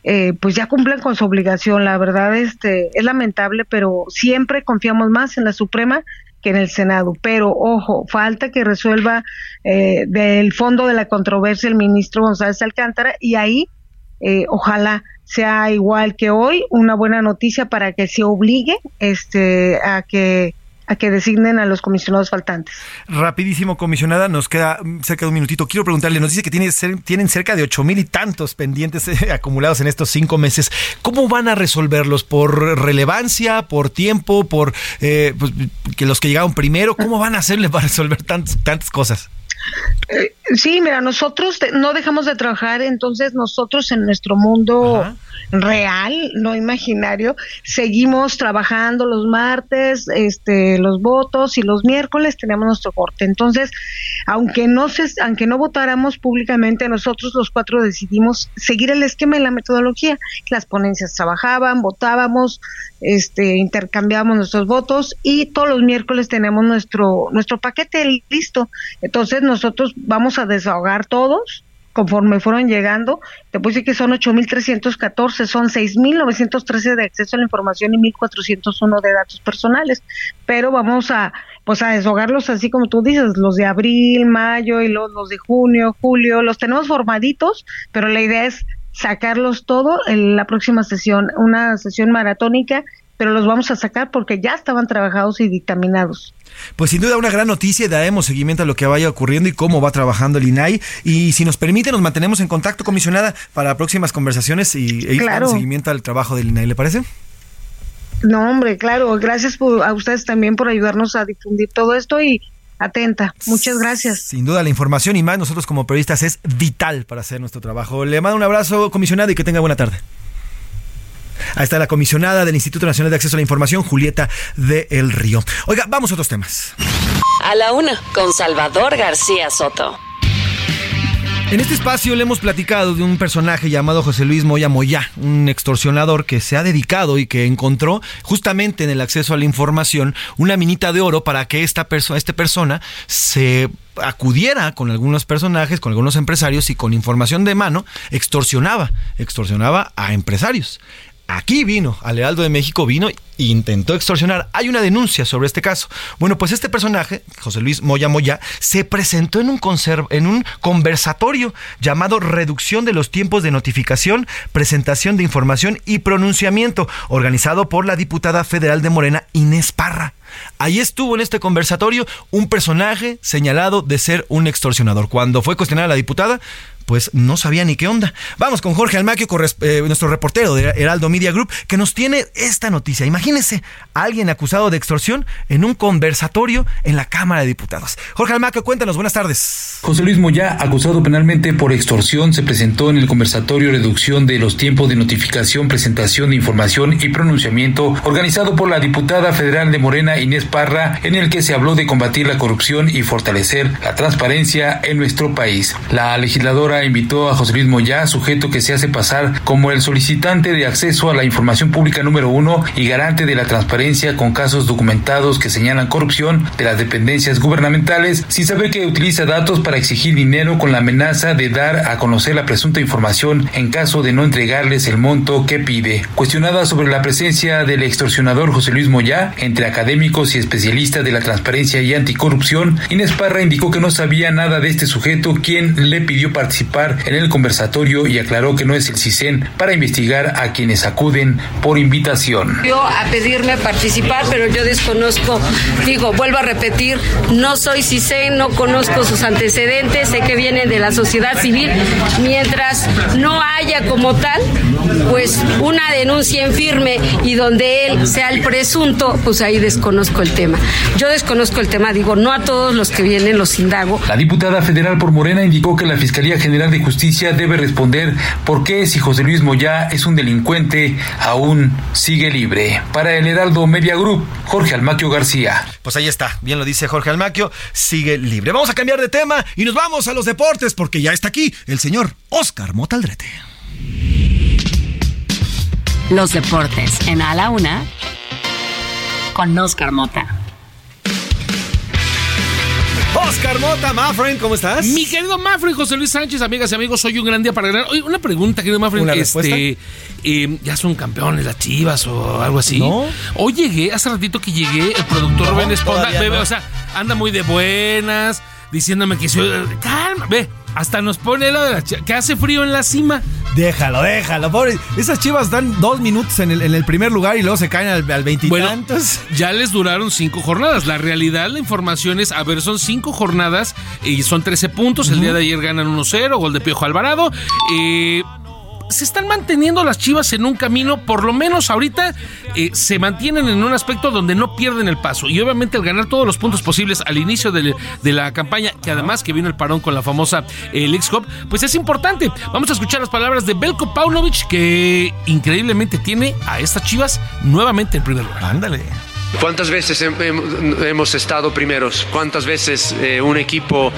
eh, pues ya cumplan con su obligación. La verdad este es lamentable, pero siempre confiamos más en la Suprema que en el Senado. Pero ojo, falta que resuelva eh, del fondo de la controversia el ministro González Alcántara y ahí eh, ojalá sea igual que hoy una buena noticia para que se obligue este a que a que designen a los comisionados faltantes. Rapidísimo, comisionada, nos queda cerca de un minutito. Quiero preguntarle, nos dice que tiene, tienen cerca de ocho mil y tantos pendientes eh, acumulados en estos cinco meses. ¿Cómo van a resolverlos? ¿Por relevancia, por tiempo, por eh, pues, que los que llegaron primero? ¿Cómo van a hacerle para resolver tantas tantas cosas? Eh, sí, mira, nosotros no dejamos de trabajar, entonces nosotros en nuestro mundo real, no imaginario, seguimos trabajando los martes, este, los votos y los miércoles tenemos nuestro corte. Entonces, aunque no se, aunque no votáramos públicamente, nosotros los cuatro decidimos seguir el esquema y la metodología. Las ponencias trabajaban, votábamos, este, intercambiábamos nuestros votos y todos los miércoles tenemos nuestro nuestro paquete listo. Entonces nosotros vamos a desahogar todos conforme fueron llegando, te puse decir que son 8.314, son 6.913 de acceso a la información y 1.401 de datos personales, pero vamos a pues a deshogarlos así como tú dices, los de abril, mayo y los, los de junio, julio, los tenemos formaditos, pero la idea es sacarlos todo en la próxima sesión, una sesión maratónica, pero los vamos a sacar porque ya estaban trabajados y dictaminados. Pues sin duda una gran noticia, daremos seguimiento a lo que vaya ocurriendo y cómo va trabajando el INAI. Y si nos permite, nos mantenemos en contacto, comisionada, para próximas conversaciones y e ir dando seguimiento al trabajo del INAI, ¿le parece? No, hombre, claro. Gracias a ustedes también por ayudarnos a difundir todo esto y atenta. Muchas gracias. Sin duda, la información y más nosotros como periodistas es vital para hacer nuestro trabajo. Le mando un abrazo, comisionada, y que tenga buena tarde. Ahí está la comisionada del Instituto Nacional de Acceso a la Información, Julieta de El Río. Oiga, vamos a otros temas. A la una, con Salvador García Soto. En este espacio le hemos platicado de un personaje llamado José Luis Moya Moya, un extorsionador que se ha dedicado y que encontró justamente en el acceso a la información una minita de oro para que esta persona, esta persona se acudiera con algunos personajes, con algunos empresarios y con información de mano extorsionaba, extorsionaba a empresarios. Aquí vino, al Heraldo de México vino e intentó extorsionar. Hay una denuncia sobre este caso. Bueno, pues este personaje, José Luis Moya Moya, se presentó en un, conversatorio llamado Reducción de los tiempos de notificación, presentación de información y pronunciamiento, organizado por la diputada federal de Morena, Inés Parra. Ahí estuvo en este conversatorio un personaje señalado de ser un extorsionador. Cuando fue cuestionada la diputada, pues no sabía ni qué onda. Vamos con Jorge Almaquio, eh, nuestro reportero de Heraldo Media Group, que nos tiene esta noticia. Imagínense, alguien acusado de extorsión en un conversatorio en la Cámara de Diputados. Jorge Almaquio, cuéntanos, buenas tardes. José Luis Moya, acusado penalmente por extorsión, se presentó en el conversatorio Reducción de los tiempos de notificación, presentación de información y pronunciamiento organizado por la diputada federal de Morena Inés Parra, en el que se habló de combatir la corrupción y fortalecer la transparencia en nuestro país. La legisladora invitó a José Luis Moya, sujeto que se hace pasar como el solicitante de acceso a la información pública número uno y garante de la transparencia con casos documentados que señalan corrupción de las dependencias gubernamentales, sin saber que utiliza datos para exigir dinero con la amenaza de dar a conocer la presunta información en caso de no entregarles el monto que pide. Cuestionada sobre la presencia del extorsionador José Luis Moya entre académicos y especialistas de la transparencia y anticorrupción, Inés Parra indicó que no sabía nada de este sujeto, quien le pidió participar en el conversatorio y aclaró que no es el CISEN para investigar a quienes acuden por invitación. Yo a pedirme participar, pero yo desconozco, digo, vuelvo a repetir, no soy CISEN, no conozco sus antecedentes, sé que vienen de la sociedad civil, mientras no haya como tal, pues una denuncia en firme y donde él sea el presunto, pues ahí desconozco el tema. Yo desconozco el tema, digo, no a todos los que vienen los indago. La diputada federal por Morena indicó que la Fiscalía General General de Justicia debe responder por qué si José Luis Moya es un delincuente aún sigue libre. Para el Heraldo Media Group, Jorge Almaquio García. Pues ahí está, bien lo dice Jorge Almaquio, sigue libre. Vamos a cambiar de tema y nos vamos a los deportes porque ya está aquí el señor Oscar Motaldrete. Los deportes en A la Una con Oscar Mota. Oscar Mota, Mafren, ¿cómo estás? Mi querido Mafren, José Luis Sánchez, amigas y amigos, soy un gran día para ganar. Oye, una pregunta, querido Mafren. este, eh, ¿Ya son campeones las chivas o algo así? No. Hoy llegué, hace ratito que llegué, el productor Rubén Esponda, o sea, anda muy de buenas, diciéndome que soy. Calma, ve hasta nos pone lo de la que hace frío en la cima. Déjalo, déjalo, pobre. Esas chivas dan dos minutos en el, en el primer lugar y luego se caen al, al veintitantos. ya les duraron cinco jornadas. La realidad, la información es, a ver, son cinco jornadas y son 13 puntos. El día de ayer ganan 1-0, gol de Piojo Alvarado. Eh se están manteniendo las Chivas en un camino, por lo menos ahorita eh, se mantienen en un aspecto donde no pierden el paso. Y obviamente el ganar todos los puntos posibles al inicio de, la campaña, que además que vino el parón con la famosa eh, Cup, pues es importante. Vamos a escuchar las palabras de Belko Paunovic, que increíblemente tiene a estas Chivas nuevamente en primer lugar. Ándale. ¿Cuántas veces hemos estado primeros? ¿Cuántas veces eh, un equipo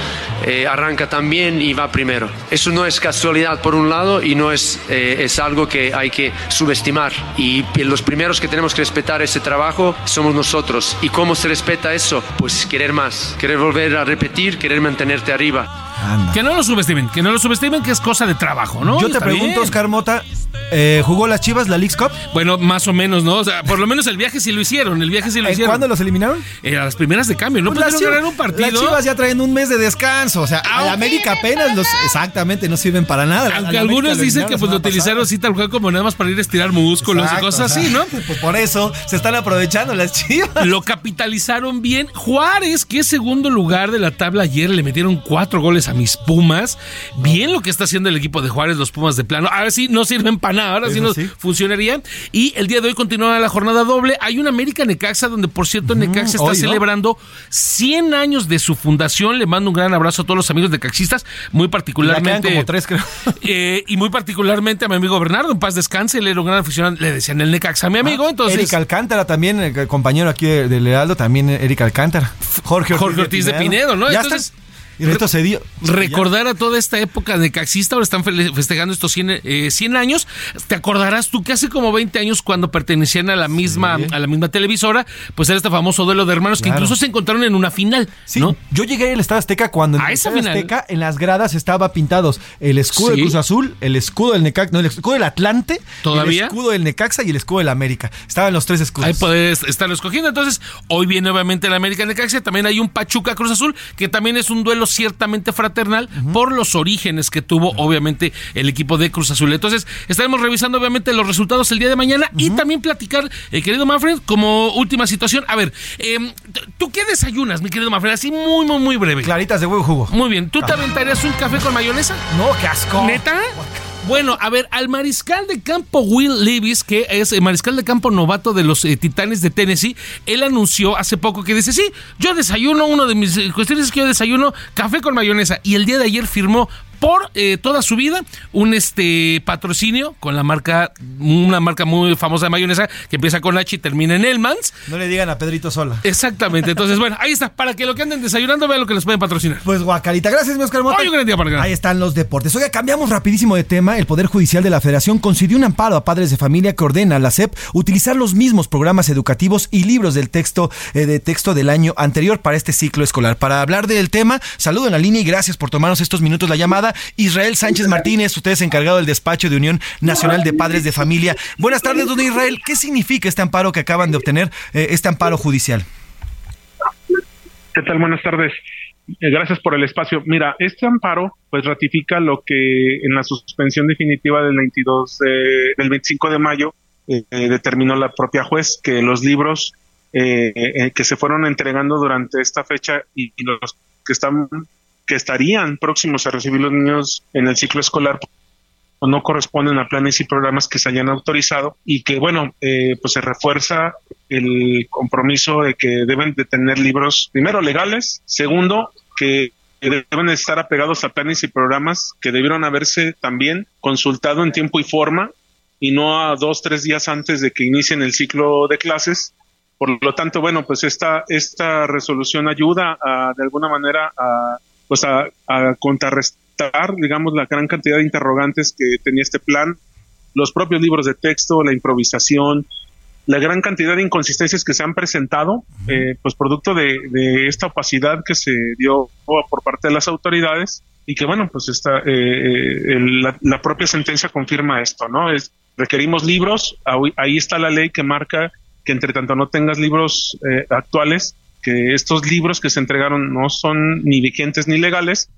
eh, arranca tan bien y va primero? Eso no es casualidad por un lado y no es, eh, es algo que hay que subestimar. Y los primeros que tenemos que respetar ese trabajo somos nosotros. ¿Y cómo se respeta eso? Pues querer más, querer volver a repetir, querer mantenerte arriba. Que no lo subestimen, que no lo subestimen, que es cosa de trabajo, ¿no? Yo te pregunto, Oscar Mota, eh, ¿jugó las Chivas la League Cup? Bueno, más o menos, ¿no? O sea, por lo menos el viaje sí lo hicieron, el viaje sí lo hicieron. ¿Cuándo los eliminaron? Eh, a las primeras de cambio, no pues pudieron ganar un partido. Las Chivas ya traen un mes de descanso, o sea, a la América apenas los exactamente no sirven para nada. Aunque algunos dicen que pues lo utilizaron así tal cual como nada más para ir a estirar músculos y cosas así, ¿no? Pues [laughs] por eso se están aprovechando las Chivas. Lo capitalizaron bien. Juárez, que es segundo lugar de la tabla ayer, le metieron cuatro goles a mis Pumas. Bien lo que está haciendo el equipo de Juárez, los Pumas de plano. Ahora sí no sirven para nada, ahora sí no funcionaría. Y el día de hoy continúa la jornada doble. Hay un América Necaxa, donde por cierto Necaxa está celebrando 100 años de su fundación. Le mando un gran abrazo a todos los amigos de Caxistas, muy particularmente. como tres, creo. [laughs] Eh, y muy particularmente a mi amigo Bernardo, en paz descanse, él era un gran aficionado, le decían el Necaxa a mi amigo. Ah, entonces, Eric Alcántara también, el compañero aquí de Lealdo, también Eric Alcántara. Jorge Ortiz, de, Pinedo. ¿no? entonces. Y retrocedió. Recordar a toda esta época de caxista, ahora están fe- festejando estos 100, eh, 100 años. Te acordarás tú que hace como 20 años cuando pertenecían a la misma a la misma televisora, pues era este famoso duelo de hermanos que incluso se encontraron en una final, Sí, ¿no? yo llegué al Estadio Azteca cuando en A el esa final. Azteca en las gradas estaba pintados el escudo Sí. de Cruz Azul, el escudo del Necaxa, no, el escudo del Atlante, ¿Todavía? el escudo del Necaxa y el escudo del América. Estaban los tres escudos. Ahí puedes estarlo escogiendo. Entonces, hoy viene obviamente el América Necaxa. También hay un Pachuca Cruz Azul, que también es un duelo ciertamente fraternal por los orígenes que tuvo, obviamente, el equipo de Cruz Azul. Entonces, estaremos revisando, obviamente, los resultados el día de mañana y también platicar, eh, querido Manfred, como última situación. A ver, t- ¿tú qué desayunas, mi querido Manfred? Así muy, muy, muy breve. Claritas de huevo jugo. Muy bien. ¿Tú te aventarías un café con mayonesa? No, qué asco. ¿Neta? Bueno, a ver, al mariscal de campo Will Levis, que es el mariscal de campo novato de los eh, Titanes de Tennessee, él anunció hace poco que dice, sí, yo desayuno, uno de mis eh, cuestiones es que yo desayuno café con mayonesa. Y el día de ayer firmó por eh, toda su vida un este patrocinio con la marca, una marca muy famosa de mayonesa que empieza con H y termina en Elmans. No le digan a Pedrito Sola. Exactamente. Entonces, bueno, ahí está. Para que lo que anden desayunando vean lo que les pueden patrocinar. Pues guacalita. Gracias, mi Oscar Mota. Hoy un gran día para ganar. Ahí están los deportes. Oiga, cambiamos rapidísimo de tema. El Poder Judicial de la Federación concedió un amparo a padres de familia que ordena a la SEP utilizar los mismos programas educativos y libros del texto, eh, de texto del año anterior para este ciclo escolar. Para hablar del tema, saludo en la línea y gracias por tomarnos estos minutos la llamada. Israel Sánchez Martínez, usted es encargado del despacho de Unión Nacional de Padres de Familia. Buenas tardes, don Israel. ¿Qué significa este amparo que acaban de obtener, eh, este amparo judicial? ¿Qué tal? Buenas tardes. Eh, Gracias por el espacio. Mira, este amparo pues ratifica lo que en la suspensión definitiva del 22 de- del 25 de mayo eh, eh, determinó la propia juez que los libros eh, eh, que se fueron entregando durante esta fecha y los que están que estarían próximos a recibir los niños en el ciclo escolar o no corresponden a planes y programas que se hayan autorizado y que bueno eh, pues se refuerza el compromiso de que deben de tener libros primero legales segundo que deben de estar apegados a planes y programas que debieron haberse también consultado en tiempo y forma y no a dos tres días antes de que inicien el ciclo de clases. Por lo tanto bueno pues esta esta resolución ayuda a, de alguna manera a pues a, a contrarrestar digamos la gran cantidad de interrogantes que tenía este plan los propios libros de texto la improvisación la gran cantidad de inconsistencias que se han presentado, eh, pues producto de, de esta opacidad que se dio por parte de las autoridades y que bueno, pues esta, eh, eh, el- la, la propia sentencia confirma esto, ¿no? Es requerimos libros, ahí, ahí está la ley que marca que entre tanto no tengas libros eh, actuales, que estos libros que se entregaron no son ni vigentes ni legales,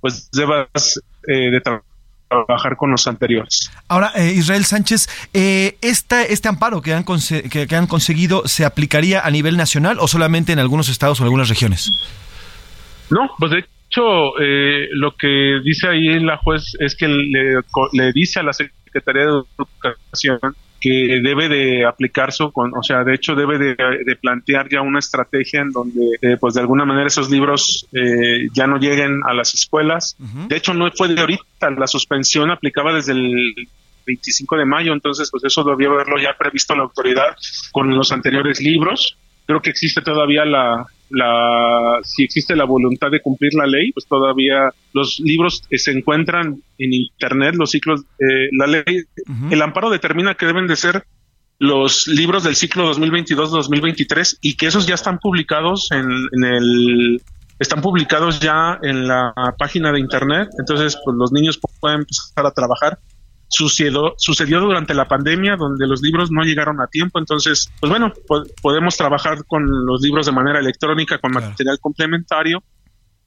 pues debas eh, de tra- trabajar con los anteriores. Ahora, eh, Israel Sánchez, eh, esta, ¿este amparo que han, conse- que, que han conseguido se aplicaría a nivel nacional o solamente en algunos estados o algunas regiones? No, pues de hecho, eh, lo que dice ahí la juez es que le, co- le dice a la Secretaría de Educación que debe de aplicarse, con, o sea, de hecho debe de, de plantear ya una estrategia en donde, eh, pues de alguna manera esos libros eh, ya no lleguen a las escuelas. De hecho, no fue de ahorita, la suspensión aplicaba desde el 25 de mayo, entonces pues eso debió haberlo ya previsto la autoridad con los anteriores libros. Creo que existe todavía la, la, si existe la voluntad de cumplir la ley, pues todavía los libros se encuentran en internet, los ciclos, eh, la ley, el amparo determina que deben de ser los libros del ciclo 2022-2023 y que esos ya están publicados en, en el están publicados ya en la página de internet, entonces pues los niños pueden empezar a trabajar. Sucedió, sucedió durante la pandemia donde los libros no llegaron a tiempo, entonces pues bueno, po- podemos trabajar con los libros de manera electrónica, con material complementario.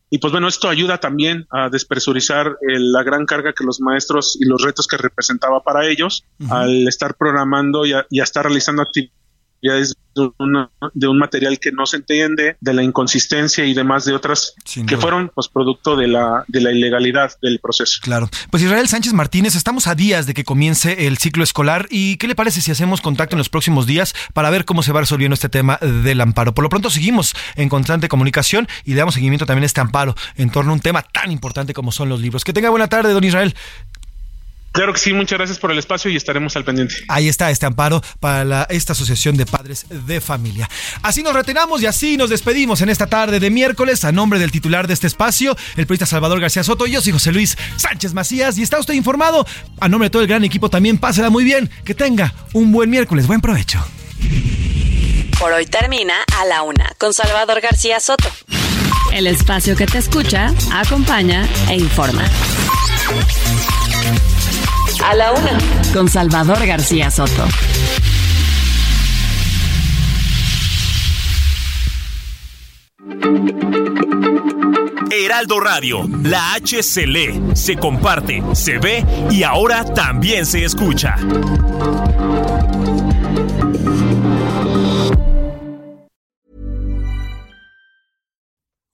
Y pues bueno, esto ayuda también a despresurizar eh, la gran carga que los maestros y los retos que representaba para ellos al estar programando y a, y a estar realizando actividades de, una- de un material que no se entiende, de la inconsistencia y demás de otras que fueron pues producto de la, de la ilegalidad del proceso. Claro. Pues Israel Sánchez Martínez, estamos a días de que comience el ciclo escolar y ¿qué le parece si hacemos contacto en los próximos días para ver cómo se va resolviendo este tema del amparo? Por lo pronto seguimos en constante comunicación y le damos seguimiento también a este amparo en torno a un tema tan importante como son los libros. Que tenga buena tarde, don Israel. Claro que sí, muchas gracias por el espacio y estaremos al pendiente. Ahí está este amparo para la- esta Asociación de Padres de Familia. Así nos retenamos y así nos despedimos en esta tarde de miércoles a nombre del titular de este espacio, el periodista Salvador García Soto. Yo soy José Luis Sánchez Macías y está usted informado. A nombre de todo el gran equipo también, pásela muy bien. Que tenga un buen miércoles. Buen provecho. Por hoy termina A la Una con Salvador García Soto. El espacio que te escucha, acompaña e informa. A la Una con Salvador García Soto. Heraldo Radio, la H se lee, se comparte, se ve y ahora también se escucha.